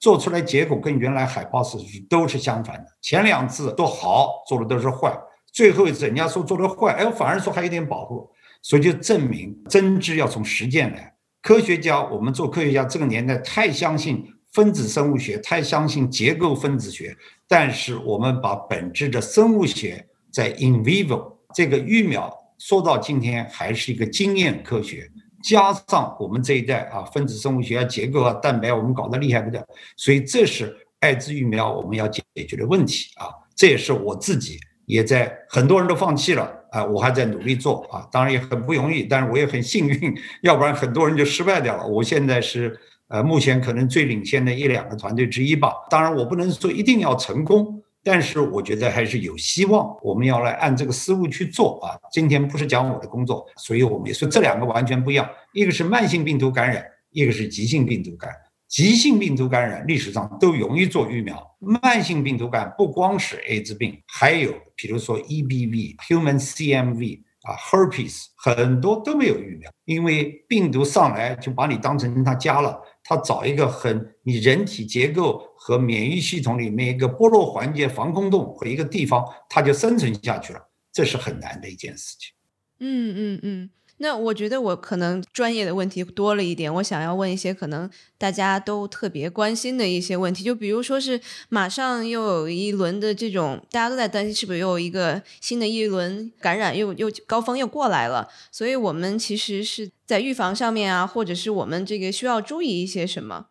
S4: 做出来结果跟原来 hypothesis 都是相反的。前两次都好，做的都是坏。最后一次，人家说做的坏，哎，反而说还有点保护，所以就证明真知要从实践来。科学家，我们做科学家这个年代太相信分子生物学，太相信结构分子学，但是我们把本质的生物学在 in vivo 这个育苗说到今天还是一个经验科学，加上我们这一代啊，分子生物学啊、结构啊、蛋白，我们搞得厉害不得，所以这是艾滋疫苗我们要解决的问题啊，这也是我自己。也在很多人都放弃了啊，我还在努力做啊，当然也很不容易，但是我也很幸运，要不然很多人就失败掉了。我现在是呃，目前可能最领先的一两个团队之一吧。当然，我不能说一定要成功，但是我觉得还是有希望。我们要来按这个思路去做啊。今天不是讲我的工作，所以我们也说这两个完全不一样，一个是慢性病毒感染，一个是急性病毒感染。急性病毒感染历史上都容易做疫苗，慢性病毒感不光是艾滋病，还有比如说 EBV、Human CMV 啊、Herpes，很多都没有疫苗，因为病毒上来就把你当成他家了，他找一个很你人体结构和免疫系统里面一个剥落环节防空洞和一个地方，它就生存下去了，这是很难的一件事情。
S2: 嗯嗯嗯。那我觉得我可能专业的问题多了一点，我想要问一些可能大家都特别关心的一些问题，就比如说是马上又有一轮的这种，大家都在担心是不是又有一个新的一轮感染又又高峰又过来了，所以我们其实是在预防上面啊，或者是我们这个需要注意一些什么？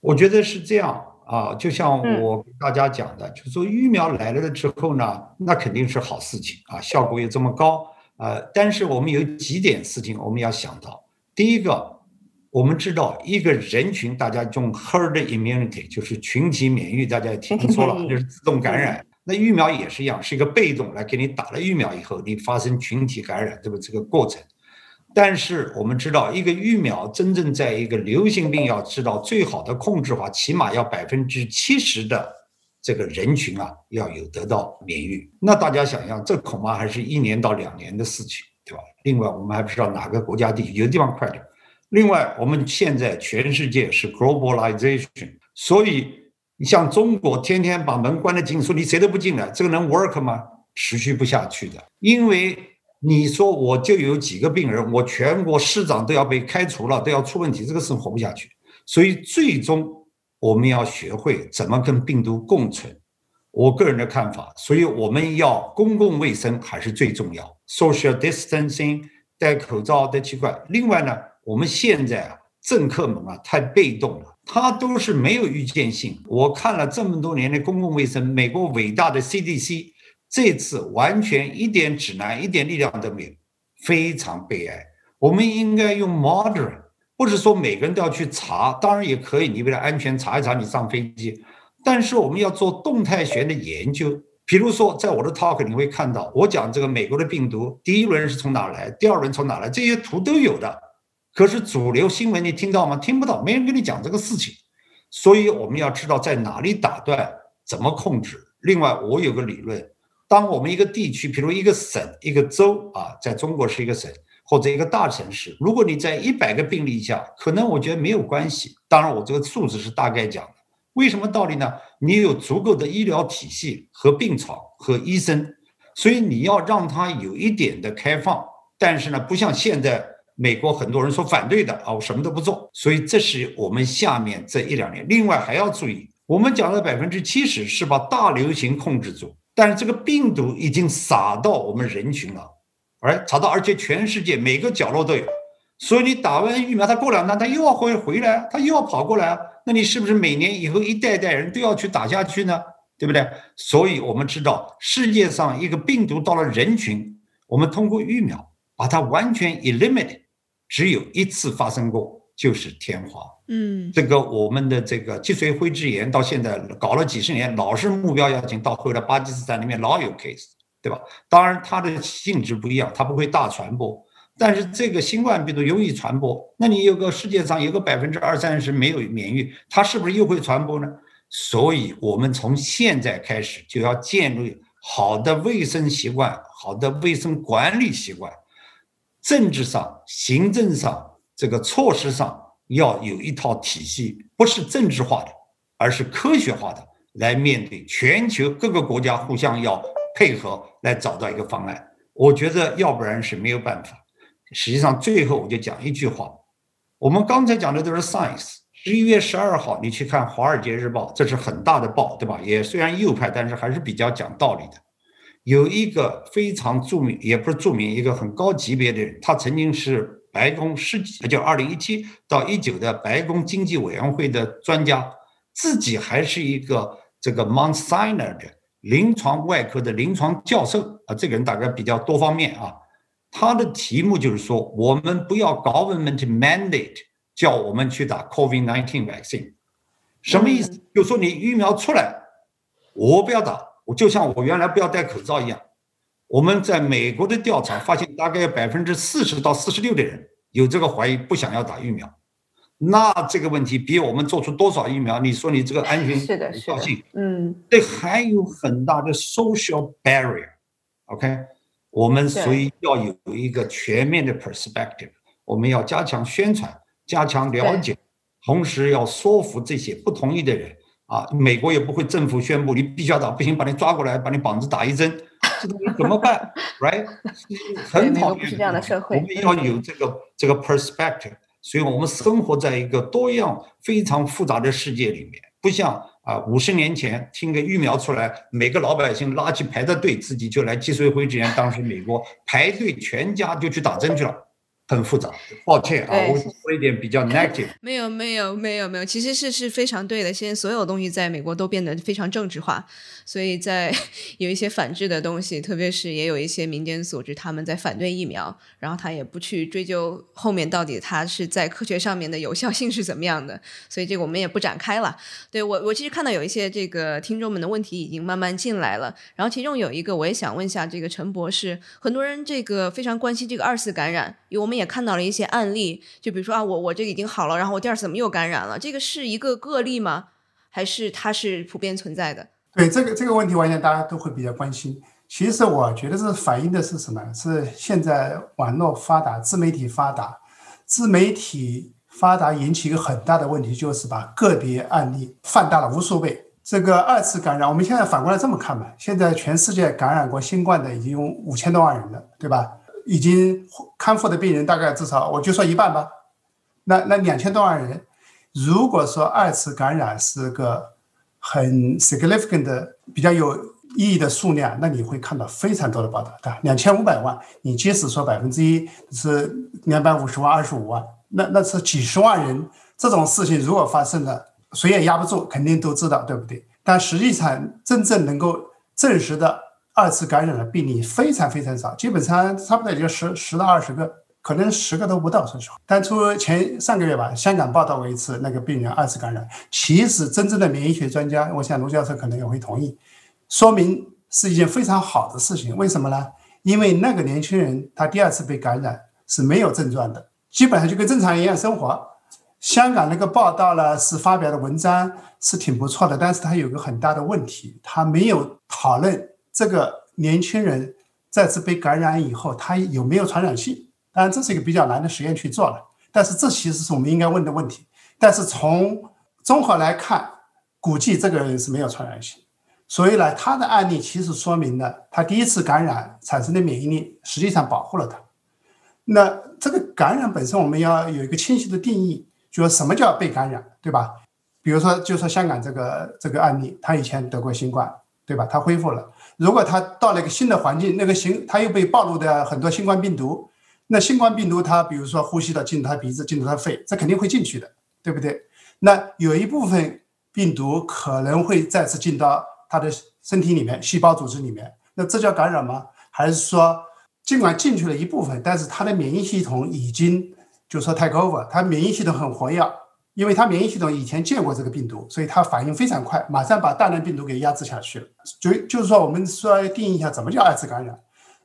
S4: 我觉得是这样啊，就像我给大家讲的，就说疫苗来了之后呢，那肯定是好事情啊，效果又这么高。呃，但是我们有几点事情我们要想到。第一个，我们知道一个人群，大家用 herd immunity，就是群体免疫，大家也听说了，就是自动感染。那疫苗也是一样，是一个被动来给你打了疫苗以后，你发生群体感染，这个这个过程。但是我们知道，一个疫苗真正在一个流行病，要知道最好的控制话，起码要百分之七十的。这个人群啊，要有得到免疫，那大家想象，这恐怕还是一年到两年的事情，对吧？另外，我们还不知道哪个国家地区，有的地方快点。另外，我们现在全世界是 globalization，所以你像中国，天天把门关得紧，说你谁都不进来，这个能 work 吗？持续不下去的，因为你说我就有几个病人，我全国市长都要被开除了，都要出问题，这个是活不下去。所以最终。我们要学会怎么跟病毒共存，我个人的看法，所以我们要公共卫生还是最重要，social distancing，戴口罩的奇怪。另外呢，我们现在啊，政客们啊太被动了，他都是没有预见性。我看了这么多年的公共卫生，美国伟大的 CDC 这次完全一点指南、一点力量都没有，非常悲哀。我们应该用 modern。不是说每个人都要去查，当然也可以，你为了安全查一查你上飞机。但是我们要做动态学的研究，比如说在我的 talk 你会看到，我讲这个美国的病毒，第一轮是从哪来，第二轮从哪来，这些图都有的。可是主流新闻你听到吗？听不到，没人跟你讲这个事情。所以我们要知道在哪里打断，怎么控制。另外，我有个理论，当我们一个地区，比如一个省、一个州啊，在中国是一个省。或者一个大城市，如果你在一百个病例下，可能我觉得没有关系。当然，我这个数字是大概讲的。为什么道理呢？你有足够的医疗体系和病床和医生，所以你要让它有一点的开放，但是呢，不像现在美国很多人所反对的啊，我什么都不做。所以这是我们下面这一两年，另外还要注意，我们讲的百分之七十是把大流行控制住，但是这个病毒已经撒到我们人群了，而查到而且全世界每个角落都有。所以你打完疫苗，他过两天他又要回回来，他又要跑过来，那你是不是每年以后一代代人都要去打下去呢？对不对？所以我们知道，世界上一个病毒到了人群，我们通过疫苗把它完全 eliminate，只有一次发生过，就是天花。
S2: 嗯，
S4: 这个我们的这个脊髓灰质炎到现在搞了几十年，老是目标要紧，到后来巴基斯坦里面老有 case，对吧？当然它的性质不一样，它不会大传播。但是这个新冠病毒容易传播，那你有个世界上有个百分之二三十没有免疫，它是不是又会传播呢？所以我们从现在开始就要建立好的卫生习惯、好的卫生管理习惯，政治上、行政上这个措施上要有一套体系，不是政治化的，而是科学化的来面对全球各个国家互相要配合来找到一个方案。我觉得要不然是没有办法。实际上，最后我就讲一句话：我们刚才讲的都是 science。十一月十二号，你去看《华尔街日报》，这是很大的报，对吧？也虽然右派，但是还是比较讲道理的。有一个非常著名，也不是著名，一个很高级别的人，他曾经是白宫十几，就二零一七到一九的白宫经济委员会的专家，自己还是一个这个 Mount Sinai 的临床外科的临床教授啊。这个人大概比较多方面啊。他的题目就是说，我们不要 government mandate 叫我们去打 COVID-19 vaccine，什么意思？就说你疫苗出来，我不要打，我就像我原来不要戴口罩一样。我们在美国的调查发现，大概有百分之四十到四十六的人有这个怀疑，不想要打疫苗。那这个问题比我们做出多少疫苗？你说你这个安全
S2: 是的，是的，
S4: 嗯，对还有很大的 social barrier，OK。我们所以要有一个全面的 perspective，我们要加强宣传，加强了解，同时要说服这些不同意的人啊。美国也不会政府宣布你必须要打，不行把你抓过来，把你膀子打一针，这东西怎么办？Right？很讨厌。我们要有这个这个 perspective，所以我们生活在一个多样、非常复杂的世界里面，不像。啊，五十年前听个疫苗出来，每个老百姓拉起排着队，自己就来脊髓灰质炎。当时美国排队，全家就去打针去了。很复杂，抱歉啊，我说一点比较 negative。
S2: 没有没有没有没有，其实是是非常对的。现在所有东西在美国都变得非常政治化，所以在 有一些反制的东西，特别是也有一些民间组织他们在反对疫苗，然后他也不去追究后面到底它是在科学上面的有效性是怎么样的，所以这个我们也不展开了。对我我其实看到有一些这个听众们的问题已经慢慢进来了，然后其中有一个我也想问一下这个陈博士，很多人这个非常关心这个二次感染，我们。也看到了一些案例，就比如说啊，我我这已经好了，然后我第二次怎么又感染了？这个是一个个例吗？还是它是普遍存在的？
S5: 对这个这个问题，我想大家都会比较关心。其实我觉得是反映的是什么？是现在网络发达，自媒体发达，自媒体发达引起一个很大的问题，就是把个别案例放大了无数倍。这个二次感染，我们现在反过来这么看吧，现在全世界感染过新冠的已经有五千多万人了，对吧？已经康复的病人大概至少我就说一半吧，那那两千多万人，如果说二次感染是个很 significant 的比较有意义的数量，那你会看到非常多的报道，对？两千五百万，你即使说百分之一是两百五十万、二十五万，那那是几十万人，这种事情如果发生了，谁也压不住，肯定都知道，对不对？但实际上真正能够证实的。二次感染的病例非常非常少，基本上差不多也就十十到二十个，可能十个都不到。说实话，当初前上个月吧，香港报道过一次那个病人二次感染。其实真正的免疫学专家，我想卢教授可能也会同意，说明是一件非常好的事情。为什么呢？因为那个年轻人他第二次被感染是没有症状的，基本上就跟正常人一样生活。香港那个报道呢是发表的文章是挺不错的，但是他有个很大的问题，他没有讨论。这个年轻人再次被感染以后，他有没有传染性？当然，这是一个比较难的实验去做了。但是，这其实是我们应该问的问题。但是从综合来看，估计这个人是没有传染性。所以呢，他的案例其实说明了他第一次感染产生的免疫力实际上保护了他。那这个感染本身，我们要有一个清晰的定义，就说什么叫被感染，对吧？比如说，就说香港这个这个案例，他以前得过新冠，对吧？他恢复了。如果他到了一个新的环境，那个新他又被暴露的很多新冠病毒，那新冠病毒他比如说呼吸道进他鼻子，进入他肺，这肯定会进去的，对不对？那有一部分病毒可能会再次进到他的身体里面，细胞组织里面，那这叫感染吗？还是说？尽管进去了一部分，但是他的免疫系统已经就说 take over，他免疫系统很活跃，因为他免疫系统以前见过这个病毒，所以他反应非常快，马上把大量病毒给压制下去了。就就是说，我们说要定义一下，怎么叫二次感染？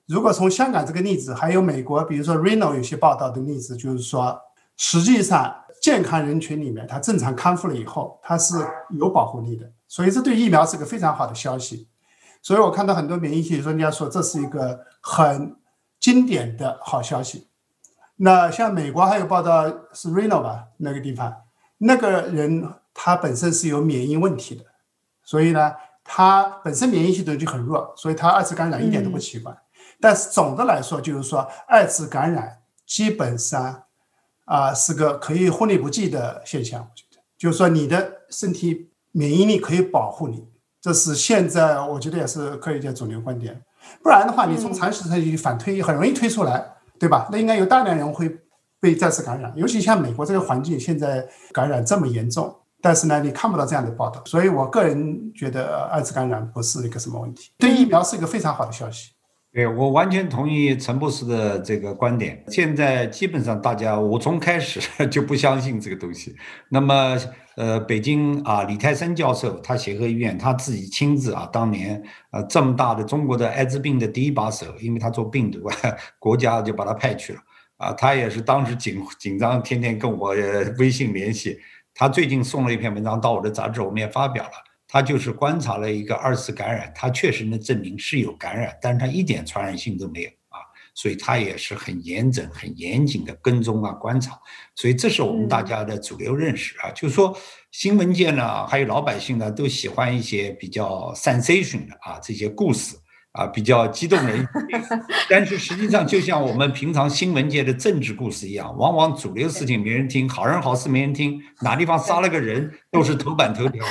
S5: 如果从香港这个例子，还有美国，比如说 Reno 有些报道的例子，就是说，实际上健康人群里面，他正常康复了以后，他是有保护力的，所以这对疫苗是个非常好的消息。所以我看到很多免疫学专家说，这是一个很。经典的好消息，那像美国还有报道是 Reno 吧，那个地方那个人他本身是有免疫问题的，所以呢，他本身免疫系统就很弱，所以他二次感染一点都不奇怪。但是总的来说，就是说二次感染基本上啊是个可以忽略不计的现象。我觉得，就是说你的身体免疫力可以保护你，这是现在我觉得也是科学界主流观点。不然的话，你从常识上去反推，很容易推出来，对吧？那应该有大量人会被再次感染，尤其像美国这个环境，现在感染这么严重，但是呢，你看不到这样的报道。所以我个人觉得二次感染不是一个什么问题，对疫苗是一个非常好的消息。
S4: 对我完全同意陈博士的这个观点。现在基本上大家，我从开始 就不相信这个东西。那么。呃，北京啊，李泰森教授，他协和医院他自己亲自啊，当年呃这么大的中国的艾滋病的第一把手，因为他做病毒，国家就把他派去了啊。他也是当时紧紧张，天天跟我微信联系。他最近送了一篇文章到我的杂志，我们也发表了。他就是观察了一个二次感染，他确实能证明是有感染，但是他一点传染性都没有啊。所以他也是很严整、很严谨的跟踪啊、观察，所以这是我们大家的主流认识啊。就是说，新闻界呢，还有老百姓呢，都喜欢一些比较 sensation 的啊这些故事啊，比较激动人心。但是实际上，就像我们平常新闻界的政治故事一样，往往主流事情没人听，好人好事没人听，哪地方杀了个人都是头版头条，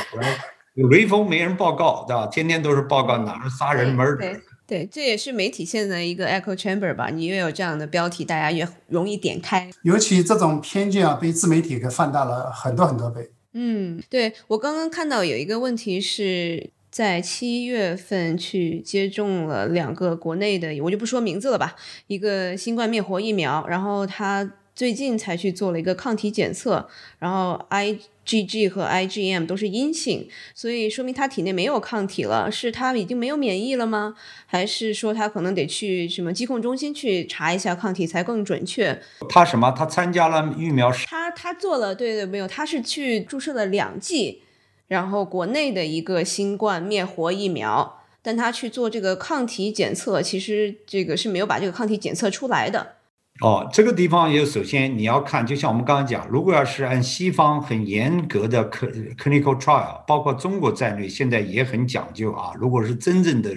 S4: 有雷锋没人报告，对吧？天天都是报告哪儿杀人门儿。
S2: 对，这也是媒体现在一个 echo chamber 吧。你越有这样的标题，大家越容易点开。
S5: 尤其这种偏见啊，被自媒体给放大了很多很多倍。
S2: 嗯，对我刚刚看到有一个问题是在七月份去接种了两个国内的，我就不说名字了吧，一个新冠灭活疫苗，然后他最近才去做了一个抗体检测，然后 I。Gg 和 IgM 都是阴性，所以说明他体内没有抗体了，是他已经没有免疫了吗？还是说他可能得去什么疾控中心去查一下抗体才更准确？
S4: 他什么？他参加了疫苗？
S2: 他他做了，对对，没有，他是去注射了两剂，然后国内的一个新冠灭活疫苗，但他去做这个抗体检测，其实这个是没有把这个抗体检测出来的。
S4: 哦，这个地方也首先你要看，就像我们刚刚讲，如果要是按西方很严格的 clinical trial，包括中国在内，现在也很讲究啊。如果是真正的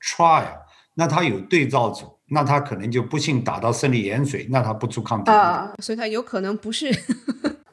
S4: trial，那它有对照组，那他可能就不幸打到生理盐水，那他不出抗体
S2: 啊，所以他有可能不是。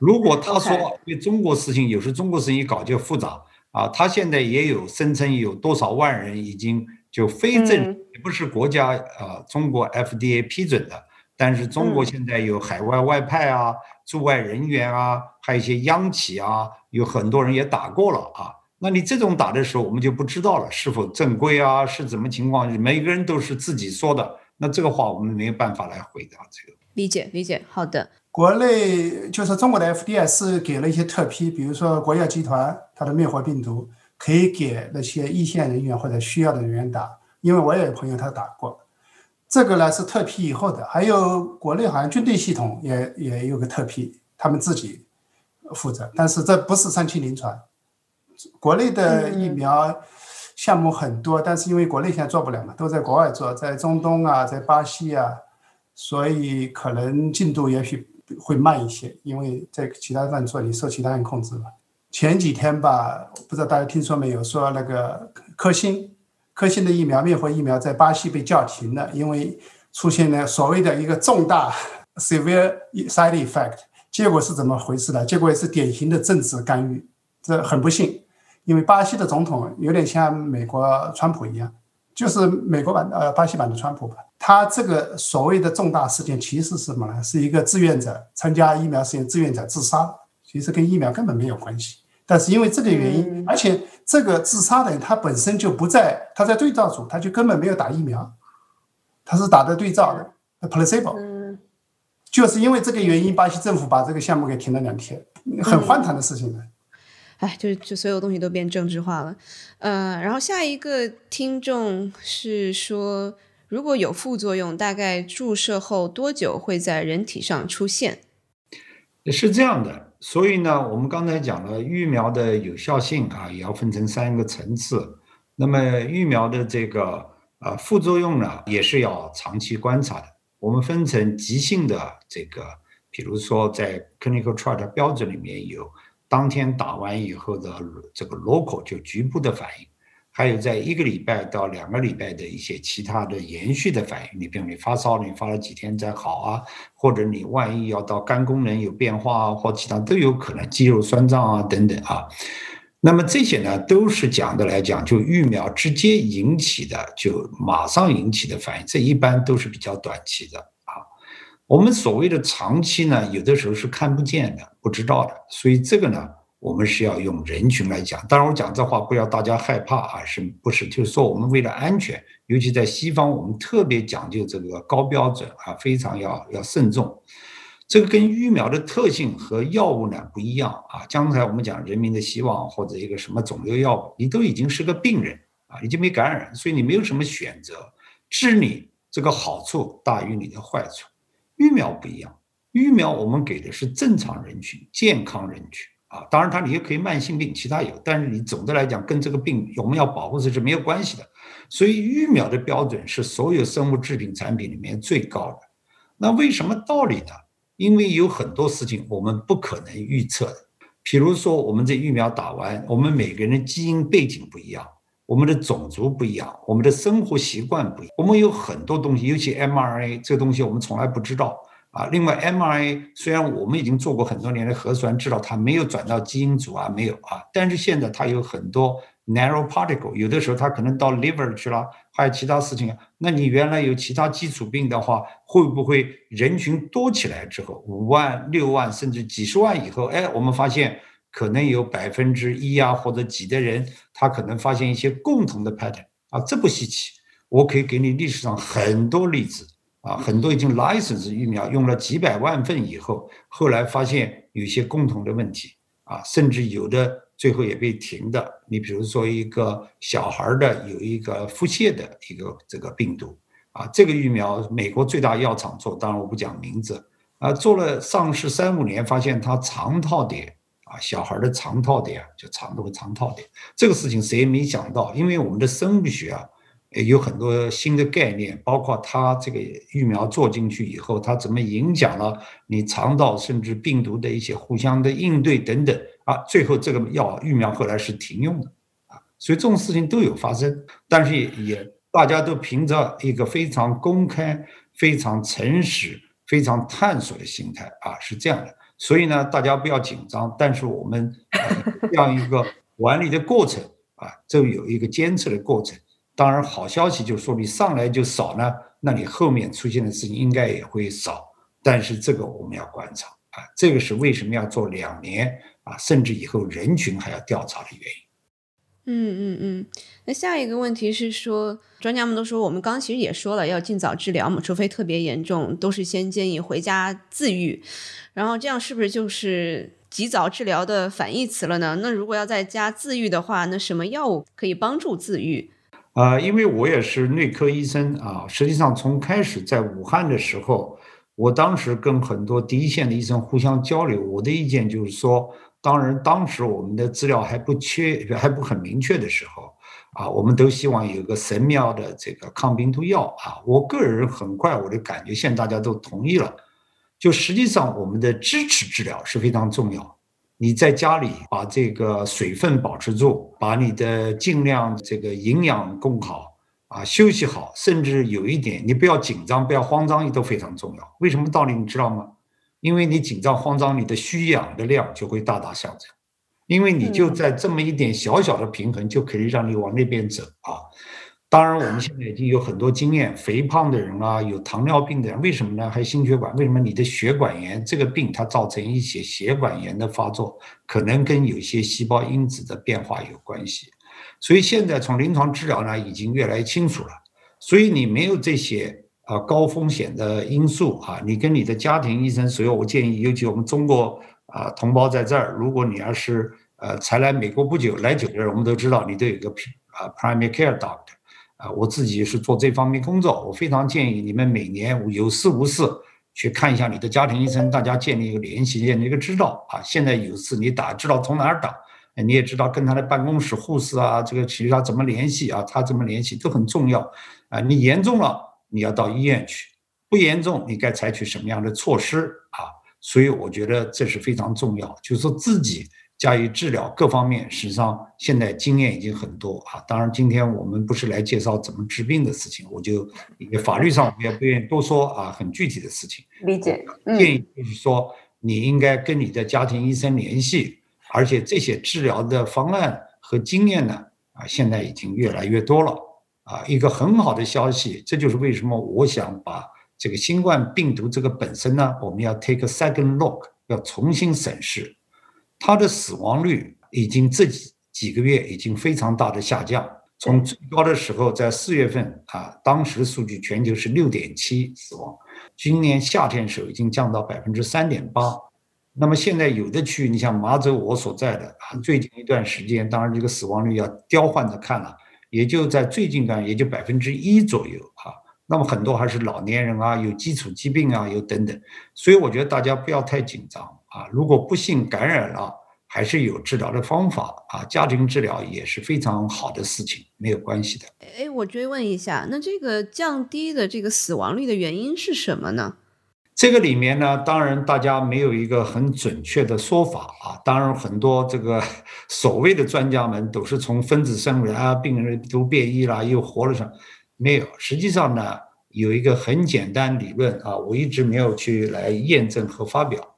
S4: 如果他说，因为中国事情有时中国事情一搞就复杂啊，他现在也有声称有多少万人已经就非正，也不是国家啊，中国 FDA 批准的。但是中国现在有海外外派啊，驻外人员啊，还有一些央企啊，有很多人也打过了啊。那你这种打的时候，我们就不知道了是否正规啊，是怎么情况？每个人都是自己说的，那这个话我们没有办法来回答这个。
S2: 理解理解，好的。
S5: 国内就是中国的 FDA 是给了一些特批，比如说国药集团它的灭活病毒可以给那些一线人员或者需要的人员打，因为我也有朋友他打过。这个呢是特批以后的，还有国内好像军队系统也也有个特批，他们自己负责，但是这不是三期临床。国内的疫苗项目很多，但是因为国内现在做不了嘛，都在国外做，在中东啊，在巴西啊，所以可能进度也许会慢一些，因为在其他地方做，你受其他人控制了。前几天吧，不知道大家听说没有，说那个科兴科兴的疫苗灭活疫苗在巴西被叫停了，因为出现了所谓的一个重大 severe side effect。结果是怎么回事呢？结果也是典型的政治干预，这很不幸。因为巴西的总统有点像美国川普一样，就是美国版呃巴西版的川普吧。他这个所谓的重大事件其实是什么呢？是一个志愿者参加疫苗实验志愿者自杀，其实跟疫苗根本没有关系。但是因为这个原因，而且这个自杀的人他本身就不在，他在对照组，他就根本没有打疫苗，他是打的对照的 placebo。就是因为这个原因，巴西政府把这个项目给停了两天，很荒唐的事情呢。
S2: 哎，就就所有东西都变政治化了。呃，然后下一个听众是说，如果有副作用，大概注射后多久会在人体上出现？
S4: 是这样的，所以呢，我们刚才讲了疫苗的有效性啊，也要分成三个层次。那么疫苗的这个呃副作用呢，也是要长期观察的。我们分成急性的这个，比如说在 clinical trial 的标准里面有。当天打完以后的这个 local 就局部的反应，还有在一个礼拜到两个礼拜的一些其他的延续的反应。你比如你发烧，你发了几天再好啊，或者你万一要到肝功能有变化啊，或其他都有可能，肌肉酸胀啊等等啊。那么这些呢，都是讲的来讲，就疫苗直接引起的，就马上引起的反应，这一般都是比较短期的啊。我们所谓的长期呢，有的时候是看不见的、不知道的，所以这个呢，我们是要用人群来讲。当然，我讲这话不要大家害怕啊，是不是？就是说，我们为了安全，尤其在西方，我们特别讲究这个高标准啊，非常要要慎重。这个跟疫苗的特性和药物呢不一样啊。刚才我们讲人民的希望或者一个什么肿瘤药物，你都已经是个病人啊，已经没感染，所以你没有什么选择，治你这个好处大于你的坏处。疫苗不一样，疫苗我们给的是正常人群、健康人群啊。当然，它你也可以慢性病，其他有，但是你总的来讲跟这个病我们要保护是是没有关系的。所以疫苗的标准是所有生物制品产品里面最高的。那为什么道理呢？因为有很多事情我们不可能预测的。比如说，我们这疫苗打完，我们每个人的基因背景不一样，我们的种族不一样，我们的生活习惯不一样，我们有很多东西，尤其 mRNA 这个东西我们从来不知道啊。另外，mRNA 虽然我们已经做过很多年的核酸，知道它没有转到基因组啊，没有啊，但是现在它有很多 narrow particle，有的时候它可能到 liver 去了，还有其他事情啊。那你原来有其他基础病的话，会不会人群多起来之后，五万、六万甚至几十万以后，哎，我们发现。可能有百分之一啊或者几的人，他可能发现一些共同的 pattern 啊，这不稀奇。我可以给你历史上很多例子啊，很多已经 license 疫苗用了几百万份以后，后来发现有些共同的问题啊，甚至有的最后也被停的。你比如说一个小孩的有一个腹泻的一个这个病毒啊，这个疫苗美国最大药厂做，当然我不讲名字啊，做了上市三五年，发现它肠套点。啊，小孩的肠套点就肠道的肠套点，这个事情谁也没想到，因为我们的生物学啊，有很多新的概念，包括它这个疫苗做进去以后，它怎么影响了你肠道，甚至病毒的一些互相的应对等等啊，最后这个药疫苗后来是停用的啊，所以这种事情都有发生，但是也大家都凭着一个非常公开、非常诚实、非常探索的心态啊，是这样的。所以呢，大家不要紧张，但是我们这样一个 管理的过程啊，就有一个监测的过程。当然，好消息就是说你上来就少呢，那你后面出现的事情应该也会少。但是这个我们要观察啊，这个是为什么要做两年啊，甚至以后人群还要调查的原因。
S2: 嗯嗯嗯，那下一个问题是说，专家们都说，我们刚刚其实也说了，要尽早治疗嘛，除非特别严重，都是先建议回家自愈。然后这样是不是就是及早治疗的反义词了呢？那如果要在家自愈的话，那什么药物可以帮助自愈？
S4: 啊，因为我也是内科医生啊，实际上从开始在武汉的时候，我当时跟很多第一线的医生互相交流，我的意见就是说。当然，当时我们的资料还不缺，还不很明确的时候，啊，我们都希望有个神妙的这个抗病毒药啊。我个人很快我的感觉，现在大家都同意了，就实际上我们的支持治疗是非常重要。你在家里把这个水分保持住，把你的尽量这个营养供好啊，休息好，甚至有一点你不要紧张，不要慌张，都非常重要。为什么道理你知道吗？因为你紧张慌张，你的需氧的量就会大大下降，因为你就在这么一点小小的平衡就可以让你往那边走啊。当然，我们现在已经有很多经验，肥胖的人啊，有糖尿病的人，为什么呢？还有心血管，为什么你的血管炎这个病它造成一些血管炎的发作，可能跟有些细胞因子的变化有关系。所以现在从临床治疗呢，已经越来越清楚了。所以你没有这些啊高风险的因素啊，你跟你的家庭医生，所以我建议，尤其我们中国啊同胞在这儿，如果你要是呃才来美国不久来久的人，我们都知道你都有一个啊 primary care doctor。啊，我自己是做这方面工作，我非常建议你们每年有事无事去看一下你的家庭医生，大家建立一个联系，建立一个知道啊。现在有事你打，知道从哪儿打，你也知道跟他的办公室护士啊，这个其他怎么联系啊，他怎么联系都很重要啊。你严重了，你要到医院去；不严重，你该采取什么样的措施啊？所以我觉得这是非常重要，就是说自己。加以治疗各方面，实际上现在经验已经很多啊。当然，今天我们不是来介绍怎么治病的事情，我就法律上我也不愿意多说啊，很具体的事情。
S2: 理解。
S4: 建议就是说，你应该跟你的家庭医生联系，而且这些治疗的方案和经验呢，啊，现在已经越来越多了啊。一个很好的消息，这就是为什么我想把这个新冠病毒这个本身呢，我们要 take a second look，要重新审视。它的死亡率已经这几几个月已经非常大的下降，从最高的时候在四月份啊，当时数据全球是六点七死亡，今年夏天时候已经降到百分之三点八。那么现在有的区域，你像麻州我所在的啊，最近一段时间，当然这个死亡率要调换着看了，也就在最近段也就百分之一左右啊。那么很多还是老年人啊，有基础疾病啊，有等等，所以我觉得大家不要太紧张。啊，如果不幸感染了，还是有治疗的方法啊，家庭治疗也是非常好的事情，没有关系的。
S2: 哎，我追问一下，那这个降低的这个死亡率的原因是什么呢？
S4: 这个里面呢，当然大家没有一个很准确的说法啊。当然，很多这个 所谓的专家们都是从分子生物啊，病人都变异了又活了上，没有。实际上呢，有一个很简单理论啊，我一直没有去来验证和发表。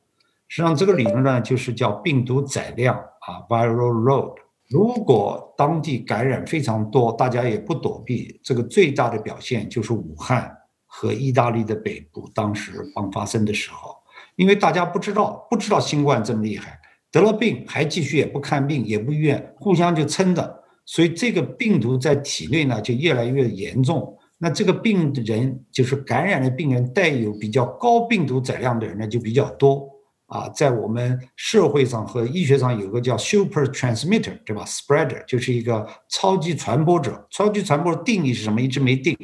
S4: 实际上，这个理论呢，就是叫病毒载量啊，viral load。如果当地感染非常多，大家也不躲避，这个最大的表现就是武汉和意大利的北部，当时刚发生的时候，因为大家不知道，不知道新冠这么厉害，得了病还继续也不看病，也不医院，互相就撑着，所以这个病毒在体内呢就越来越严重。那这个病人就是感染的病人，带有比较高病毒载量的人呢就比较多。啊，在我们社会上和医学上有个叫 super transmitter，对吧？spreader 就是一个超级传播者。超级传播的定义是什么？一直没定。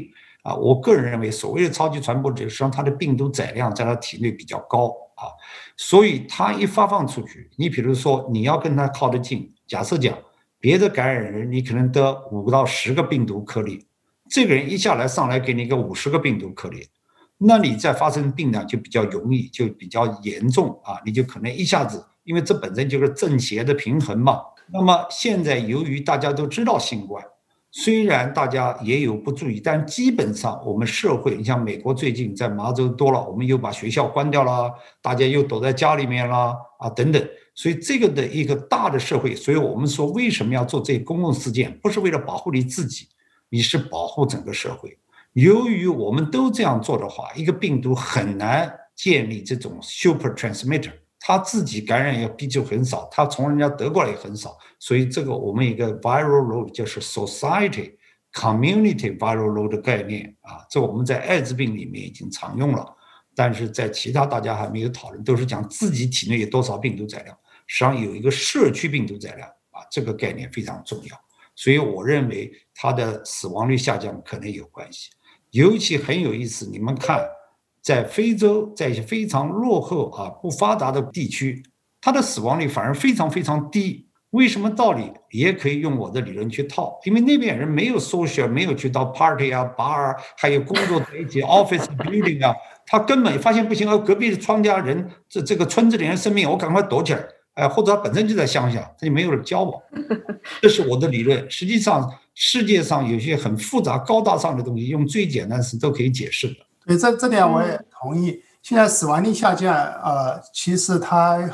S4: 啊，我个人认为，所谓的超级传播者，实际上他的病毒载量在他体内比较高啊，所以他一发放出去，你比如说你要跟他靠得近，假设讲别的感染人，你可能得五到十个病毒颗粒，这个人一下来上来给你个五十个病毒颗粒。那你再发生病呢，就比较容易，就比较严重啊！你就可能一下子，因为这本身就是正邪的平衡嘛。那么现在由于大家都知道新冠，虽然大家也有不注意，但基本上我们社会，你像美国最近在麻州多了，我们又把学校关掉了，大家又躲在家里面了啊等等。所以这个的一个大的社会，所以我们说为什么要做这公共事件，不是为了保护你自己，你是保护整个社会。由于我们都这样做的话，一个病毒很难建立这种 super transmitter，它自己感染要比就很少，它从人家得过来也很少，所以这个我们一个 viral load 就是 society community viral load 的概念啊，这我们在艾滋病里面已经常用了，但是在其他大家还没有讨论，都是讲自己体内有多少病毒载量，实际上有一个社区病毒载量啊，这个概念非常重要，所以我认为它的死亡率下降可能有关系。尤其很有意思，你们看，在非洲，在一些非常落后啊、不发达的地区，它的死亡率反而非常非常低。为什么道理也可以用我的理论去套？因为那边人没有 social，没有去到 party 啊、bar，还有工作在一起 office building 啊，他根本发现不行，而隔壁的庄家人，这这个村子里人生病，我赶快躲起来。哎，或者他本身就在乡下，他就没有人交往。这是我的理论。实际上，世界上有些很复杂、高大上的东西，用最简单的词都可以解释的。
S5: 对，这这点我也同意。现在死亡率下降，呃，其实它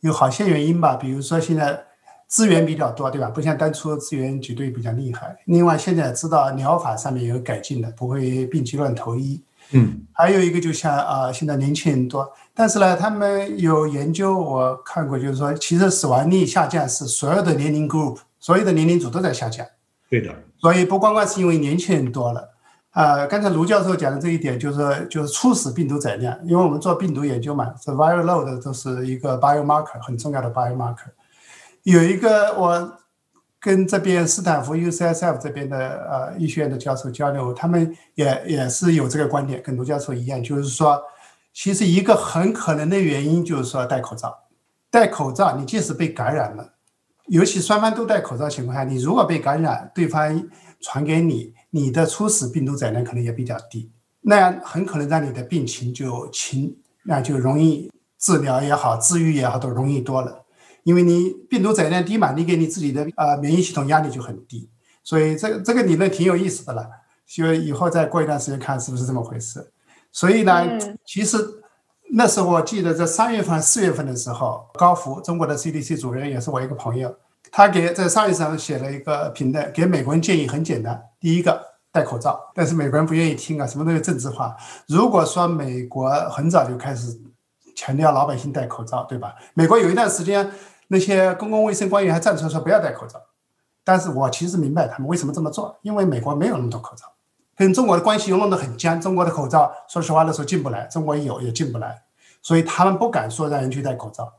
S5: 有好些原因吧，比如说现在资源比较多，对吧？不像当初资源绝对比较厉害。另外，现在知道疗法上面有改进的，不会病急乱投医。
S4: 嗯，
S5: 还有一个就像啊，现在年轻人多，但是呢，他们有研究我看过，就是说，其实死亡率下降是所有的年龄 group，所有的年龄组都在下降。
S4: 对的。
S5: 所以不光光是因为年轻人多了，啊，刚才卢教授讲的这一点，就是就是初始病毒载量，因为我们做病毒研究嘛，是 viral load 都是一个 biomarker 很重要的 biomarker。有一个我。跟这边斯坦福 UCSF 这边的呃医学院的教授交流，他们也也是有这个观点，跟卢教授一样，就是说，其实一个很可能的原因就是说戴口罩，戴口罩，你即使被感染了，尤其双方都戴口罩情况下，你如果被感染，对方传给你，你的初始病毒载量可能也比较低，那样很可能让你的病情就轻，那就容易治疗也好，治愈也好，都容易多了。因为你病毒载量低嘛，你给你自己的呃免疫系统压力就很低，所以这个这个理论挺有意思的了。就以后再过一段时间看是不是这么回事。所以呢，其实那时候我记得在三月份、四月份的时候，高福中国的 CDC 主任也是我一个朋友，他给在上一上写了一个评论，给美国人建议很简单：第一个戴口罩，但是美国人不愿意听啊，什么都是政治化。如果说美国很早就开始强调老百姓戴口罩，对吧？美国有一段时间。那些公共卫生官员还站出来说不要戴口罩，但是我其实明白他们为什么这么做，因为美国没有那么多口罩，跟中国的关系又弄得很僵，中国的口罩说实话那时候进不来，中国有也进不来，所以他们不敢说让人去戴口罩。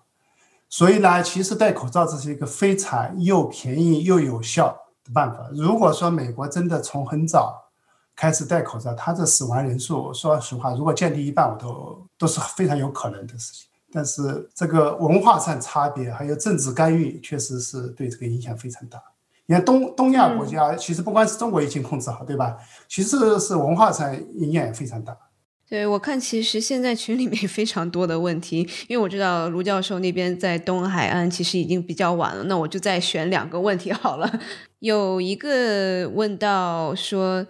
S5: 所以呢，其实戴口罩这是一个非常又便宜又有效的办法。如果说美国真的从很早开始戴口罩，它的死亡人数，说实话，如果降低一半，我都都是非常有可能的事情。但是这个文化上差别，还有政治干预，确实是对这个影响非常大。你看东东亚国家，其实不光是中国疫情控制好，对吧？其实是文化上影响也非常大。
S2: 对我看，其实现在群里面非常多的问题，因为我知道卢教授那边在东海岸其实已经比较晚了，那我就再选两个问题好了。有一个问到说。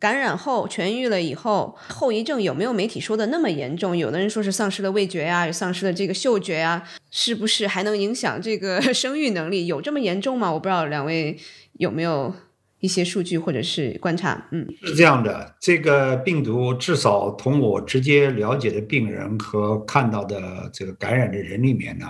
S2: 感染后痊愈了以后，后遗症有没有媒体说的那么严重？有的人说是丧失了味觉呀，丧失了这个嗅觉呀，是不是还能影响这个 生育能力？有这么严重吗？我不知道两位有没有一些数据或者是观察？嗯，
S4: 是这样的，这个病毒至少从我直接了解的病人和看到的这个感染的人里面呢，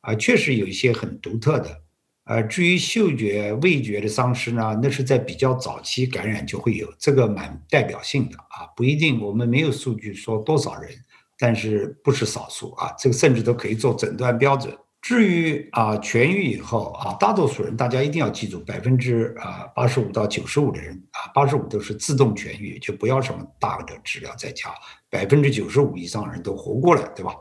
S4: 啊，确实有一些很独特的。呃，至于嗅觉、味觉的丧失呢，那是在比较早期感染就会有，这个蛮代表性的啊，不一定，我们没有数据说多少人，但是不是少数啊，这个甚至都可以做诊断标准。至于啊，痊愈以后啊，大多数人大家一定要记住，百分之啊八十五到九十五的人啊，八十五都是自动痊愈，就不要什么大的治疗再加，百分之九十五以上人都活过来，对吧？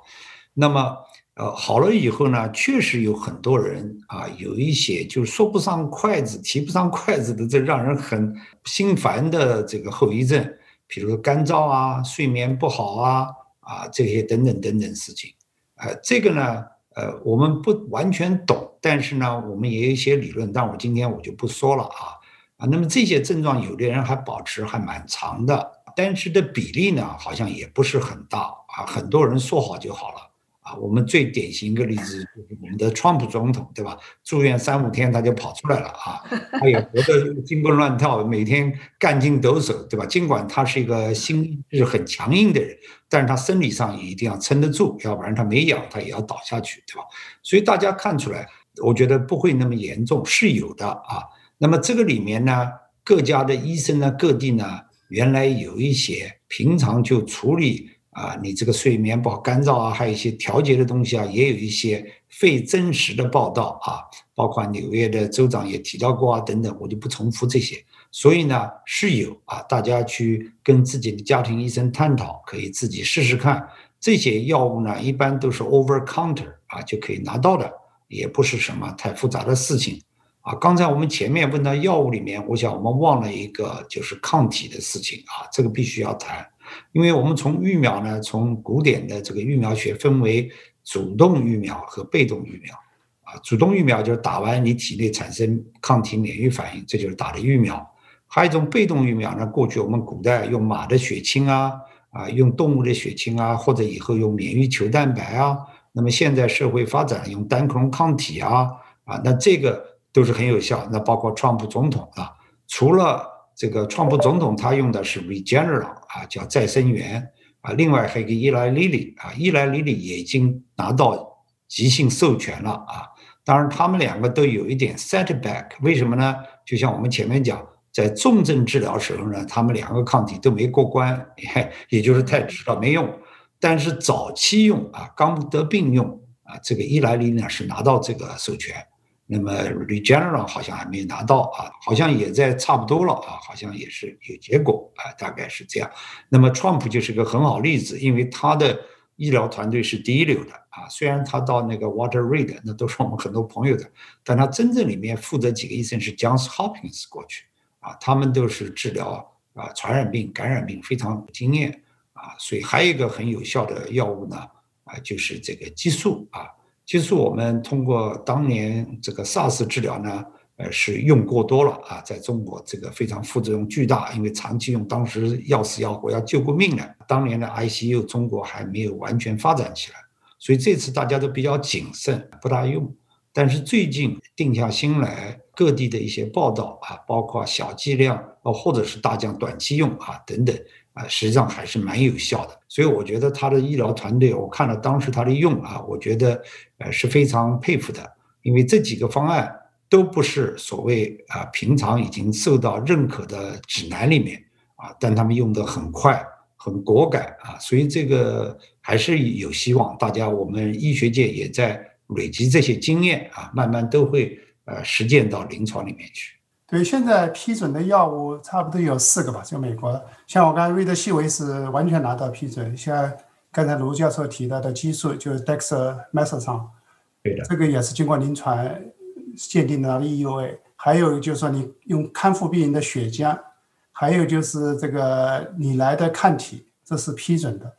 S4: 那么。呃，好了以后呢，确实有很多人啊，有一些就是说不上筷子、提不上筷子的，这让人很心烦的这个后遗症，比如干燥啊、睡眠不好啊、啊这些等等等等事情。呃，这个呢，呃，我们不完全懂，但是呢，我们也有一些理论，但我今天我就不说了啊啊。那么这些症状，有的人还保持还蛮长的，但是的比例呢，好像也不是很大啊。很多人说好就好了。啊，我们最典型一个例子就是我们的川普总统，对吧？住院三五天他就跑出来了啊，他也活得金蹦乱跳，每天干劲抖擞，对吧？尽管他是一个心是很强硬的人，但是他生理上也一定要撑得住，要不然他没氧他也要倒下去，对吧？所以大家看出来，我觉得不会那么严重，是有的啊。那么这个里面呢，各家的医生呢，各地呢，原来有一些平常就处理。啊，你这个睡眠不好、干燥啊，还有一些调节的东西啊，也有一些非真实的报道啊，包括纽约的州长也提到过啊，等等，我就不重复这些。所以呢，是有啊，大家去跟自己的家庭医生探讨，可以自己试试看。这些药物呢，一般都是 over counter 啊，就可以拿到的，也不是什么太复杂的事情啊。刚才我们前面问到药物里面，我想我们忘了一个，就是抗体的事情啊，这个必须要谈。因为我们从疫苗呢，从古典的这个疫苗学分为主动疫苗和被动疫苗。啊，主动疫苗就是打完你体内产生抗体免疫反应，这就是打的疫苗。还有一种被动疫苗呢，过去我们古代用马的血清啊，啊，用动物的血清啊，或者以后用免疫球蛋白啊。那么现在社会发展用单克隆抗体啊，啊，那这个都是很有效。那包括川普总统啊，除了这个川普总统他用的是 Regeneron 啊，叫再生元啊，另外还有一个伊莱莉莉啊，伊莱莉莉也已经拿到急性授权了啊。当然，他们两个都有一点 setback，为什么呢？就像我们前面讲，在重症治疗时候呢，他们两个抗体都没过关，也就是太迟了，没用。但是早期用啊，刚得病用啊，这个伊莱利呢是拿到这个授权，那么 Regeneron 好像还没拿到啊，好像也在差不多了啊，好像也是有结果啊，大概是这样。那么 Trump 就是个很好例子，因为他的。医疗团队是第一流的啊，虽然他到那个 Water Reid，那都是我们很多朋友的，但他真正里面负责几个医生是 Johns Hopkins 过去啊，他们都是治疗啊传染病、感染病非常有经验啊，所以还有一个很有效的药物呢啊，就是这个激素啊，其实我们通过当年这个 SARS 治疗呢。呃，是用过多了啊，在中国这个非常副作用巨大，因为长期用，当时要死要活，要救过命的。当年的 ICU 中国还没有完全发展起来，所以这次大家都比较谨慎，不大用。但是最近定下心来，各地的一些报道啊，包括小剂量哦，或者是大疆短期用啊等等啊，实际上还是蛮有效的。所以我觉得他的医疗团队，我看了当时他的用啊，我觉得呃是非常佩服的，因为这几个方案。都不是所谓啊，平常已经受到认可的指南里面啊，但他们用的很快、很果敢啊，所以这个还是有希望。大家，我们医学界也在累积这些经验啊，慢慢都会呃实践到临床里面去。
S5: 对，现在批准的药物差不多有四个吧，就美国，像我刚才瑞德西韦是完全拿到批准，像刚才卢教授提到的激素，就是 dexamethasone，
S4: 对的，
S5: 这个也是经过临床。鉴定的 EUA，还有就是说你用康复病人的血浆，还有就是这个你来的抗体，这是批准的。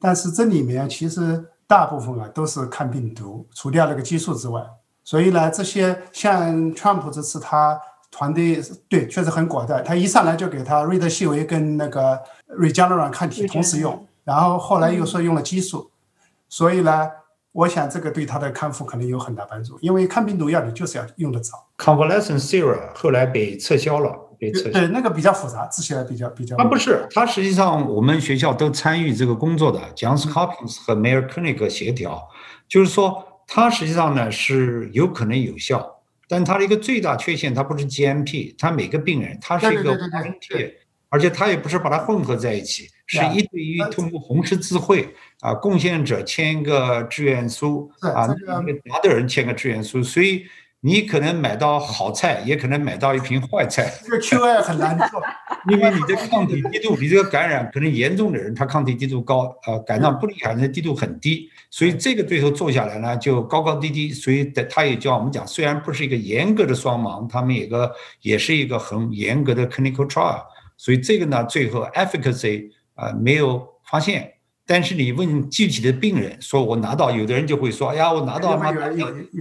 S5: 但是这里面其实大部分啊都是抗病毒，除掉那个激素之外。所以呢，这些像川普这次他团队对确实很果断，他一上来就给他瑞德西韦跟那个 Regeneron 抗体同时用，然后后来又说用了激素，所以呢。我想这个对他的康复可能有很大帮助，因为抗病毒药你就是要用得早。
S4: Convalescent serum 后来被撤销了，被撤销。
S5: 对，那个比较复杂，治起来比较比较。
S4: 啊，不是，他实际上我们学校都参与这个工作的，Johns Hopkins 和 Mayo Clinic 协调，就是说它实际上呢是有可能有效，但它的一个最大缺陷，它不是 GMP，它每个病人它是一个分贴。而且他也不是把它混合在一起，是一对一通过红十字会啊，贡献者签一个志愿书啊，那个拿的人签个志愿书，所以你可能买到好菜，也可能买到一瓶坏菜。
S5: 这个 QI 很难做，
S4: 因为你的抗体低度，比这个感染可能严重的人，他抗体低度高，呃，感染不厉害，那低度很低，所以这个最后做下来呢，就高高低低。所以他也叫我们讲，虽然不是一个严格的双盲，他们有个也是一个很严格的 clinical trial。所以这个呢，最后 efficacy 啊没有发现，但是你问具体的病人，说我拿到，有的人就会说，哎呀，我拿到嘛，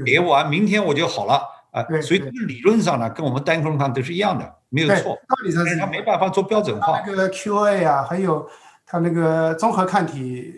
S4: 别完，明天我就好了啊。所以理论上呢，跟我们单克隆抗都是一样的，没有错。
S5: 道理上是
S4: 他没办法做标准化。
S5: 那个 QA 啊，还有他那个综合抗体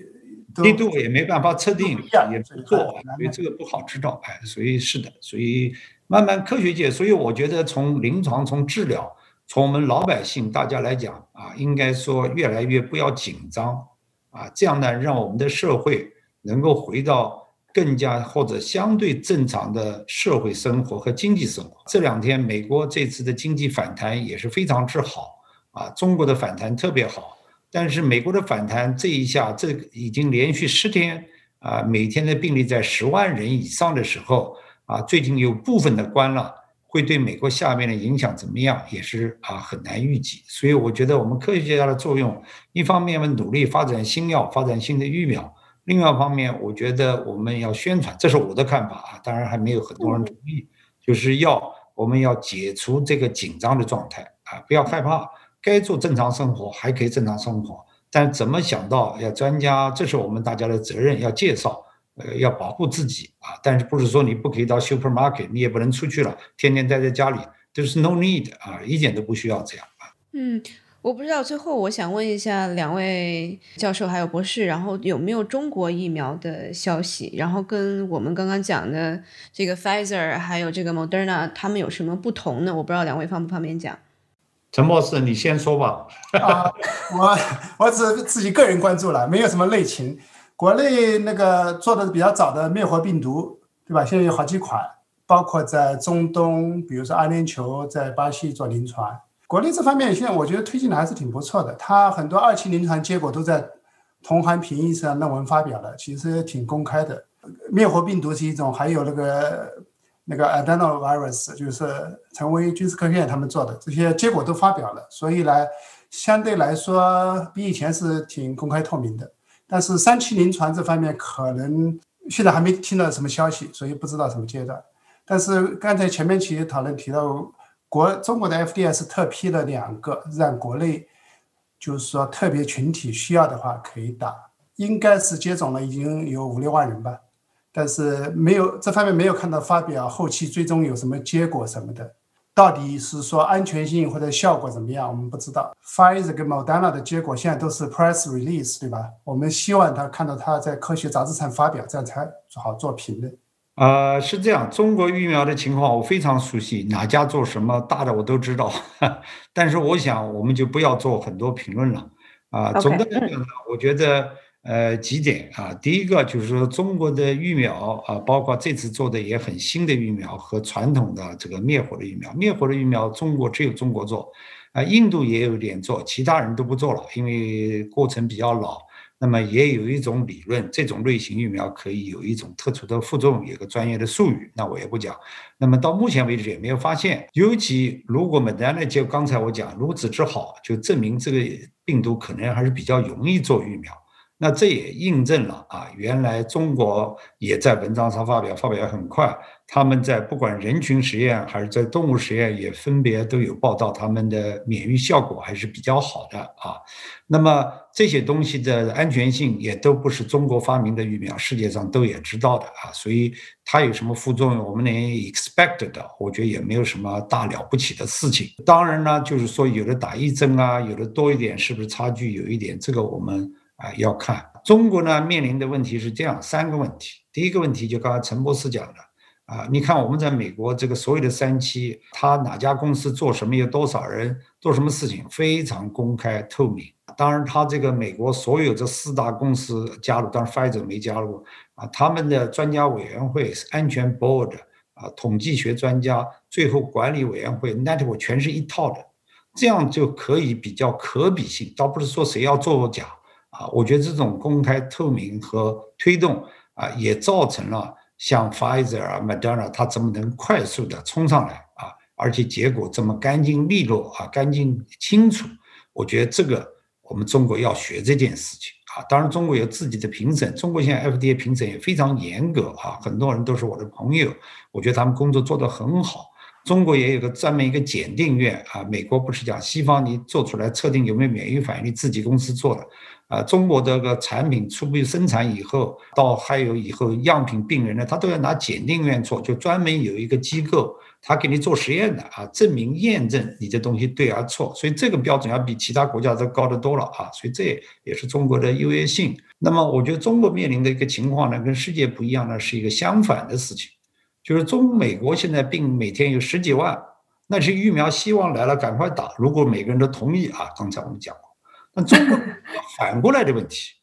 S4: 力度也没办法测定，也不做，因为这个不好知道。哎，所以是的，所以慢慢科学界，所以我觉得从临床从治疗。从我们老百姓大家来讲啊，应该说越来越不要紧张啊，这样呢，让我们的社会能够回到更加或者相对正常的社会生活和经济生活。这两天美国这次的经济反弹也是非常之好啊，中国的反弹特别好，但是美国的反弹这一下，这已经连续十天啊，每天的病例在十万人以上的时候啊，最近有部分的关了。会对美国下面的影响怎么样，也是啊很难预计。所以我觉得我们科学家的作用，一方面我们努力发展新药、发展新的疫苗；另外一方面，我觉得我们要宣传，这是我的看法啊。当然还没有很多人同意，就是要我们要解除这个紧张的状态啊，不要害怕，该做正常生活还可以正常生活。但怎么想到要专家，这是我们大家的责任，要介绍，呃，要保护自己啊。但是不是说你不可以到 supermarket，你也不能出去了，天天待在家里，There's no need 啊，一点都不需要这样啊。
S2: 嗯。我不知道，最后我想问一下两位教授还有博士，然后有没有中国疫苗的消息？然后跟我们刚刚讲的这个 Pfizer 还有这个 Moderna，他们有什么不同呢？我不知道两位方不方便讲。
S4: 陈博士，你先说吧。
S5: 啊，我我只自己个人关注了，没有什么内情。国内那个做的比较早的灭活病毒，对吧？现在有好几款，包括在中东，比如说阿联酋，在巴西做临床。国内这方面现在我觉得推进的还是挺不错的，它很多二期临床结果都在同行评议上论文发表了，其实挺公开的。灭活病毒是一种，还有那个那个 adenovirus，就是陈薇、军事科学院他们做的这些结果都发表了，所以呢，相对来说比以前是挺公开透明的。但是三期临床这方面可能现在还没听到什么消息，所以不知道什么阶段。但是刚才前面企业讨论提到。国中国的 FDA 是特批了两个，让国内就是说特别群体需要的话可以打，应该是接种了已经有五六万人吧，但是没有这方面没有看到发表后期最终有什么结果什么的，到底是说安全性或者效果怎么样，我们不知道。Pfizer 跟 Moderna 的结果现在都是 press release 对吧？我们希望他看到他在科学杂志上发表，这样才好做评论。
S4: 呃，是这样，中国疫苗的情况我非常熟悉，哪家做什么大的我都知道。但是我想，我们就不要做很多评论了。啊，总的来讲呢，我觉得呃几点啊，第一个就是说中国的疫苗啊，包括这次做的也很新的疫苗和传统的这个灭活的疫苗，灭活的疫苗中国只有中国做，啊，印度也有点做，其他人都不做了，因为过程比较老。那么也有一种理论，这种类型疫苗可以有一种特殊的副作用，有个专业的术语，那我也不讲。那么到目前为止也没有发现，尤其如果们丹呢，就刚才我讲如此之好，就证明这个病毒可能还是比较容易做疫苗。那这也印证了啊，原来中国也在文章上发表，发表很快。他们在不管人群实验还是在动物实验，也分别都有报道，他们的免疫效果还是比较好的啊。那么这些东西的安全性也都不是中国发明的疫苗，世界上都也知道的啊。所以它有什么副作用，我们能 expect 的，我觉得也没有什么大了不起的事情。当然呢，就是说有的打一针啊，有的多一点，是不是差距有一点？这个我们。啊，要看中国呢面临的问题是这样三个问题。第一个问题就刚才陈博士讲的啊，你看我们在美国这个所有的三期，他哪家公司做什么，有多少人做什么事情，非常公开透明。当然，他这个美国所有这四大公司加入，当然 Pfizer 没加入啊，他们的专家委员会是、安全 board 啊、统计学专家、最后管理委员会 network 全是一套的，这样就可以比较可比性，倒不是说谁要作假。啊，我觉得这种公开透明和推动啊，也造成了像 Pfizer 啊、Moderna 它怎么能快速的冲上来啊，而且结果这么干净利落啊，干净清楚。我觉得这个我们中国要学这件事情啊。当然，中国有自己的评审，中国现在 FDA 评审也非常严格啊，很多人都是我的朋友，我觉得他们工作做得很好。中国也有个专门一个检定院啊，美国不是讲西方你做出来测定有没有免疫反应，你自己公司做的。啊，中国这个产品初步生产以后，到还有以后样品病人呢，他都要拿检定院做，就专门有一个机构，他给你做实验的啊，证明验证你这东西对还错，所以这个标准要比其他国家都高得多了啊，所以这也是中国的优越性。那么我觉得中国面临的一个情况呢，跟世界不一样呢，是一个相反的事情，就是中美国现在病每天有十几万，那些疫苗希望来了赶快打，如果每个人都同意啊，刚才我们讲。过，但中国 反过来的问题，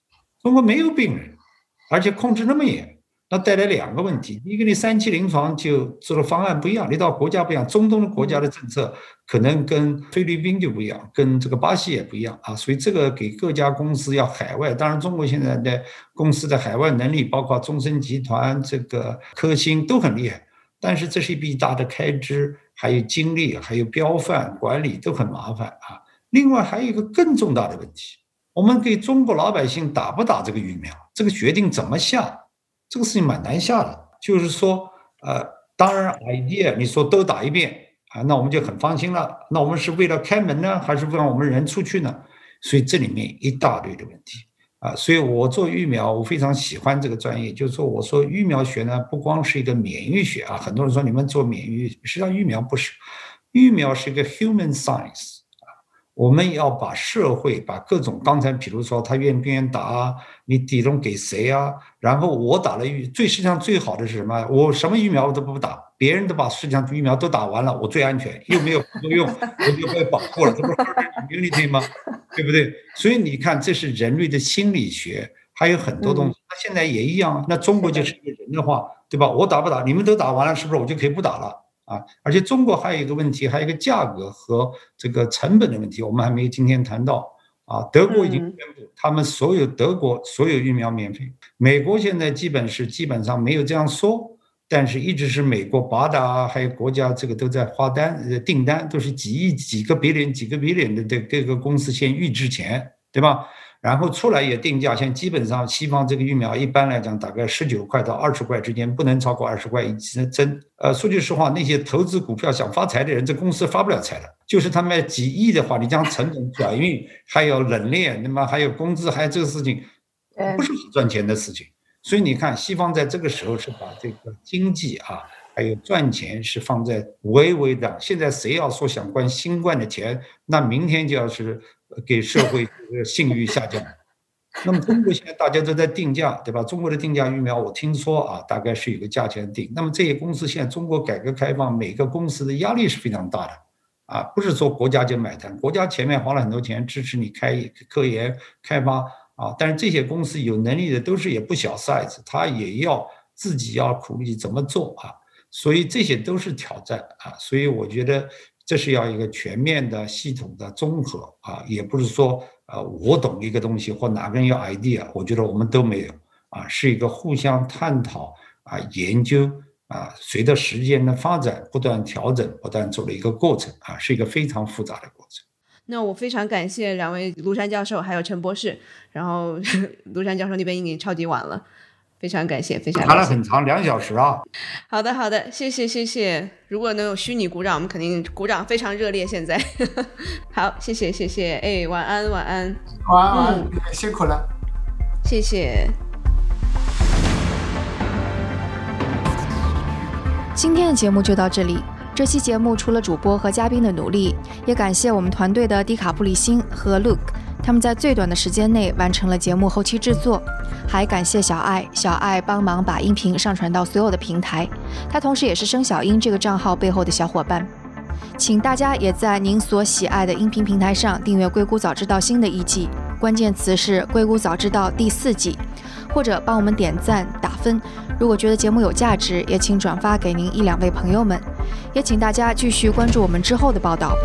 S4: 中国没有病人，而且控制那么严，那带来两个问题：一个，你三期临床就做的方案不一样，你到国家不一样，中东的国家的政策可能跟菲律宾就不一样，跟这个巴西也不一样啊，所以这个给各家公司要海外，当然中国现在的公司的海外能力，包括中生集团、这个科兴都很厉害，但是这是一笔大的开支，还有精力，还有标范管理都很麻烦啊。另外还有一个更重大的问题，我们给中国老百姓打不打这个疫苗，这个决定怎么下，这个事情蛮难下的。就是说，呃，当然 idea 你说都打一遍啊，那我们就很放心了。那我们是为了开门呢，还是让我们人出去呢？所以这里面一大堆的问题啊。所以我做疫苗，我非常喜欢这个专业，就是说，我说疫苗学呢，不光是一个免疫学啊，很多人说你们做免疫，实际上疫苗不是，疫苗是一个 human science。我们要把社会把各种刚才比如说他愿不愿意打，你底种给谁啊？然后我打了疫，最实际上最好的是什么？我什么疫苗我都不打，别人都把世界上疫苗都打完了，我最安全，又没有副作用，我就被保护了，这不是 immunity 吗？对不对？所以你看，这是人类的心理学，还有很多东西。那现在也一样啊。那中国就是一个人的话，对吧？我打不打？你们都打完了，是不是我就可以不打了？啊，而且中国还有一个问题，还有一个价格和这个成本的问题，我们还没有今天谈到。啊，德国已经宣布，他们所有德国所有疫苗免费。美国现在基本是基本上没有这样说，但是一直是美国、八大还有国家这个都在发单、呃订单，都是几亿、几个 billion、几个 billion 的这各个公司先预支钱，对吧？然后出来也定价，现在基本上西方这个疫苗一般来讲大概十九块到二十块之间，不能超过二十块一针。呃，说句实话，那些投资股票想发财的人，这公司发不了财的。就是他们几亿的话，你将成本转运，还有冷链，那么还有工资，还有这个事情，不是很赚钱的事情。所以你看，西方在这个时候是把这个经济啊，还有赚钱是放在微微的。现在谁要说想关新冠的钱，那明天就要是。给社会信誉下降，那么中国现在大家都在定价，对吧？中国的定价疫苗，我听说啊，大概是有个价钱定。那么这些公司现在中国改革开放，每个公司的压力是非常大的，啊，不是说国家就买单，国家前面花了很多钱支持你开科研开发啊，但是这些公司有能力的都是也不小 size，他也要自己要考虑怎么做啊，所以这些都是挑战啊，所以我觉得。这是要一个全面的、系统的综合啊，也不是说呃我懂一个东西或哪个人有 idea，我觉得我们都没有啊，是一个互相探讨啊、研究啊，随着时间的发展不断调整、不断走的一个过程啊，是一个非常复杂的过程。
S2: 那我非常感谢两位庐山教授还有陈博士，然后 庐山教授那边已经超级晚了。非常感谢，非常
S4: 谈了很长，两小时啊。
S2: 好的，好的，谢谢，谢谢。如果能有虚拟鼓掌，我们肯定鼓掌，非常热烈。现在，好，谢谢，谢谢。哎，晚安，晚安，
S5: 晚安，辛苦了，
S2: 谢谢。
S3: 今天的节目就到这里。这期节目除了主播和嘉宾的努力，也感谢我们团队的迪卡布里辛和 Luke。他们在最短的时间内完成了节目后期制作，还感谢小爱，小爱帮忙把音频上传到所有的平台。他同时也是生小英这个账号背后的小伙伴。请大家也在您所喜爱的音频平台上订阅《硅谷早知道》新的一季，关键词是《硅谷早知道》第四季，或者帮我们点赞打分。如果觉得节目有价值，也请转发给您一两位朋友们。也请大家继续关注我们之后的报道。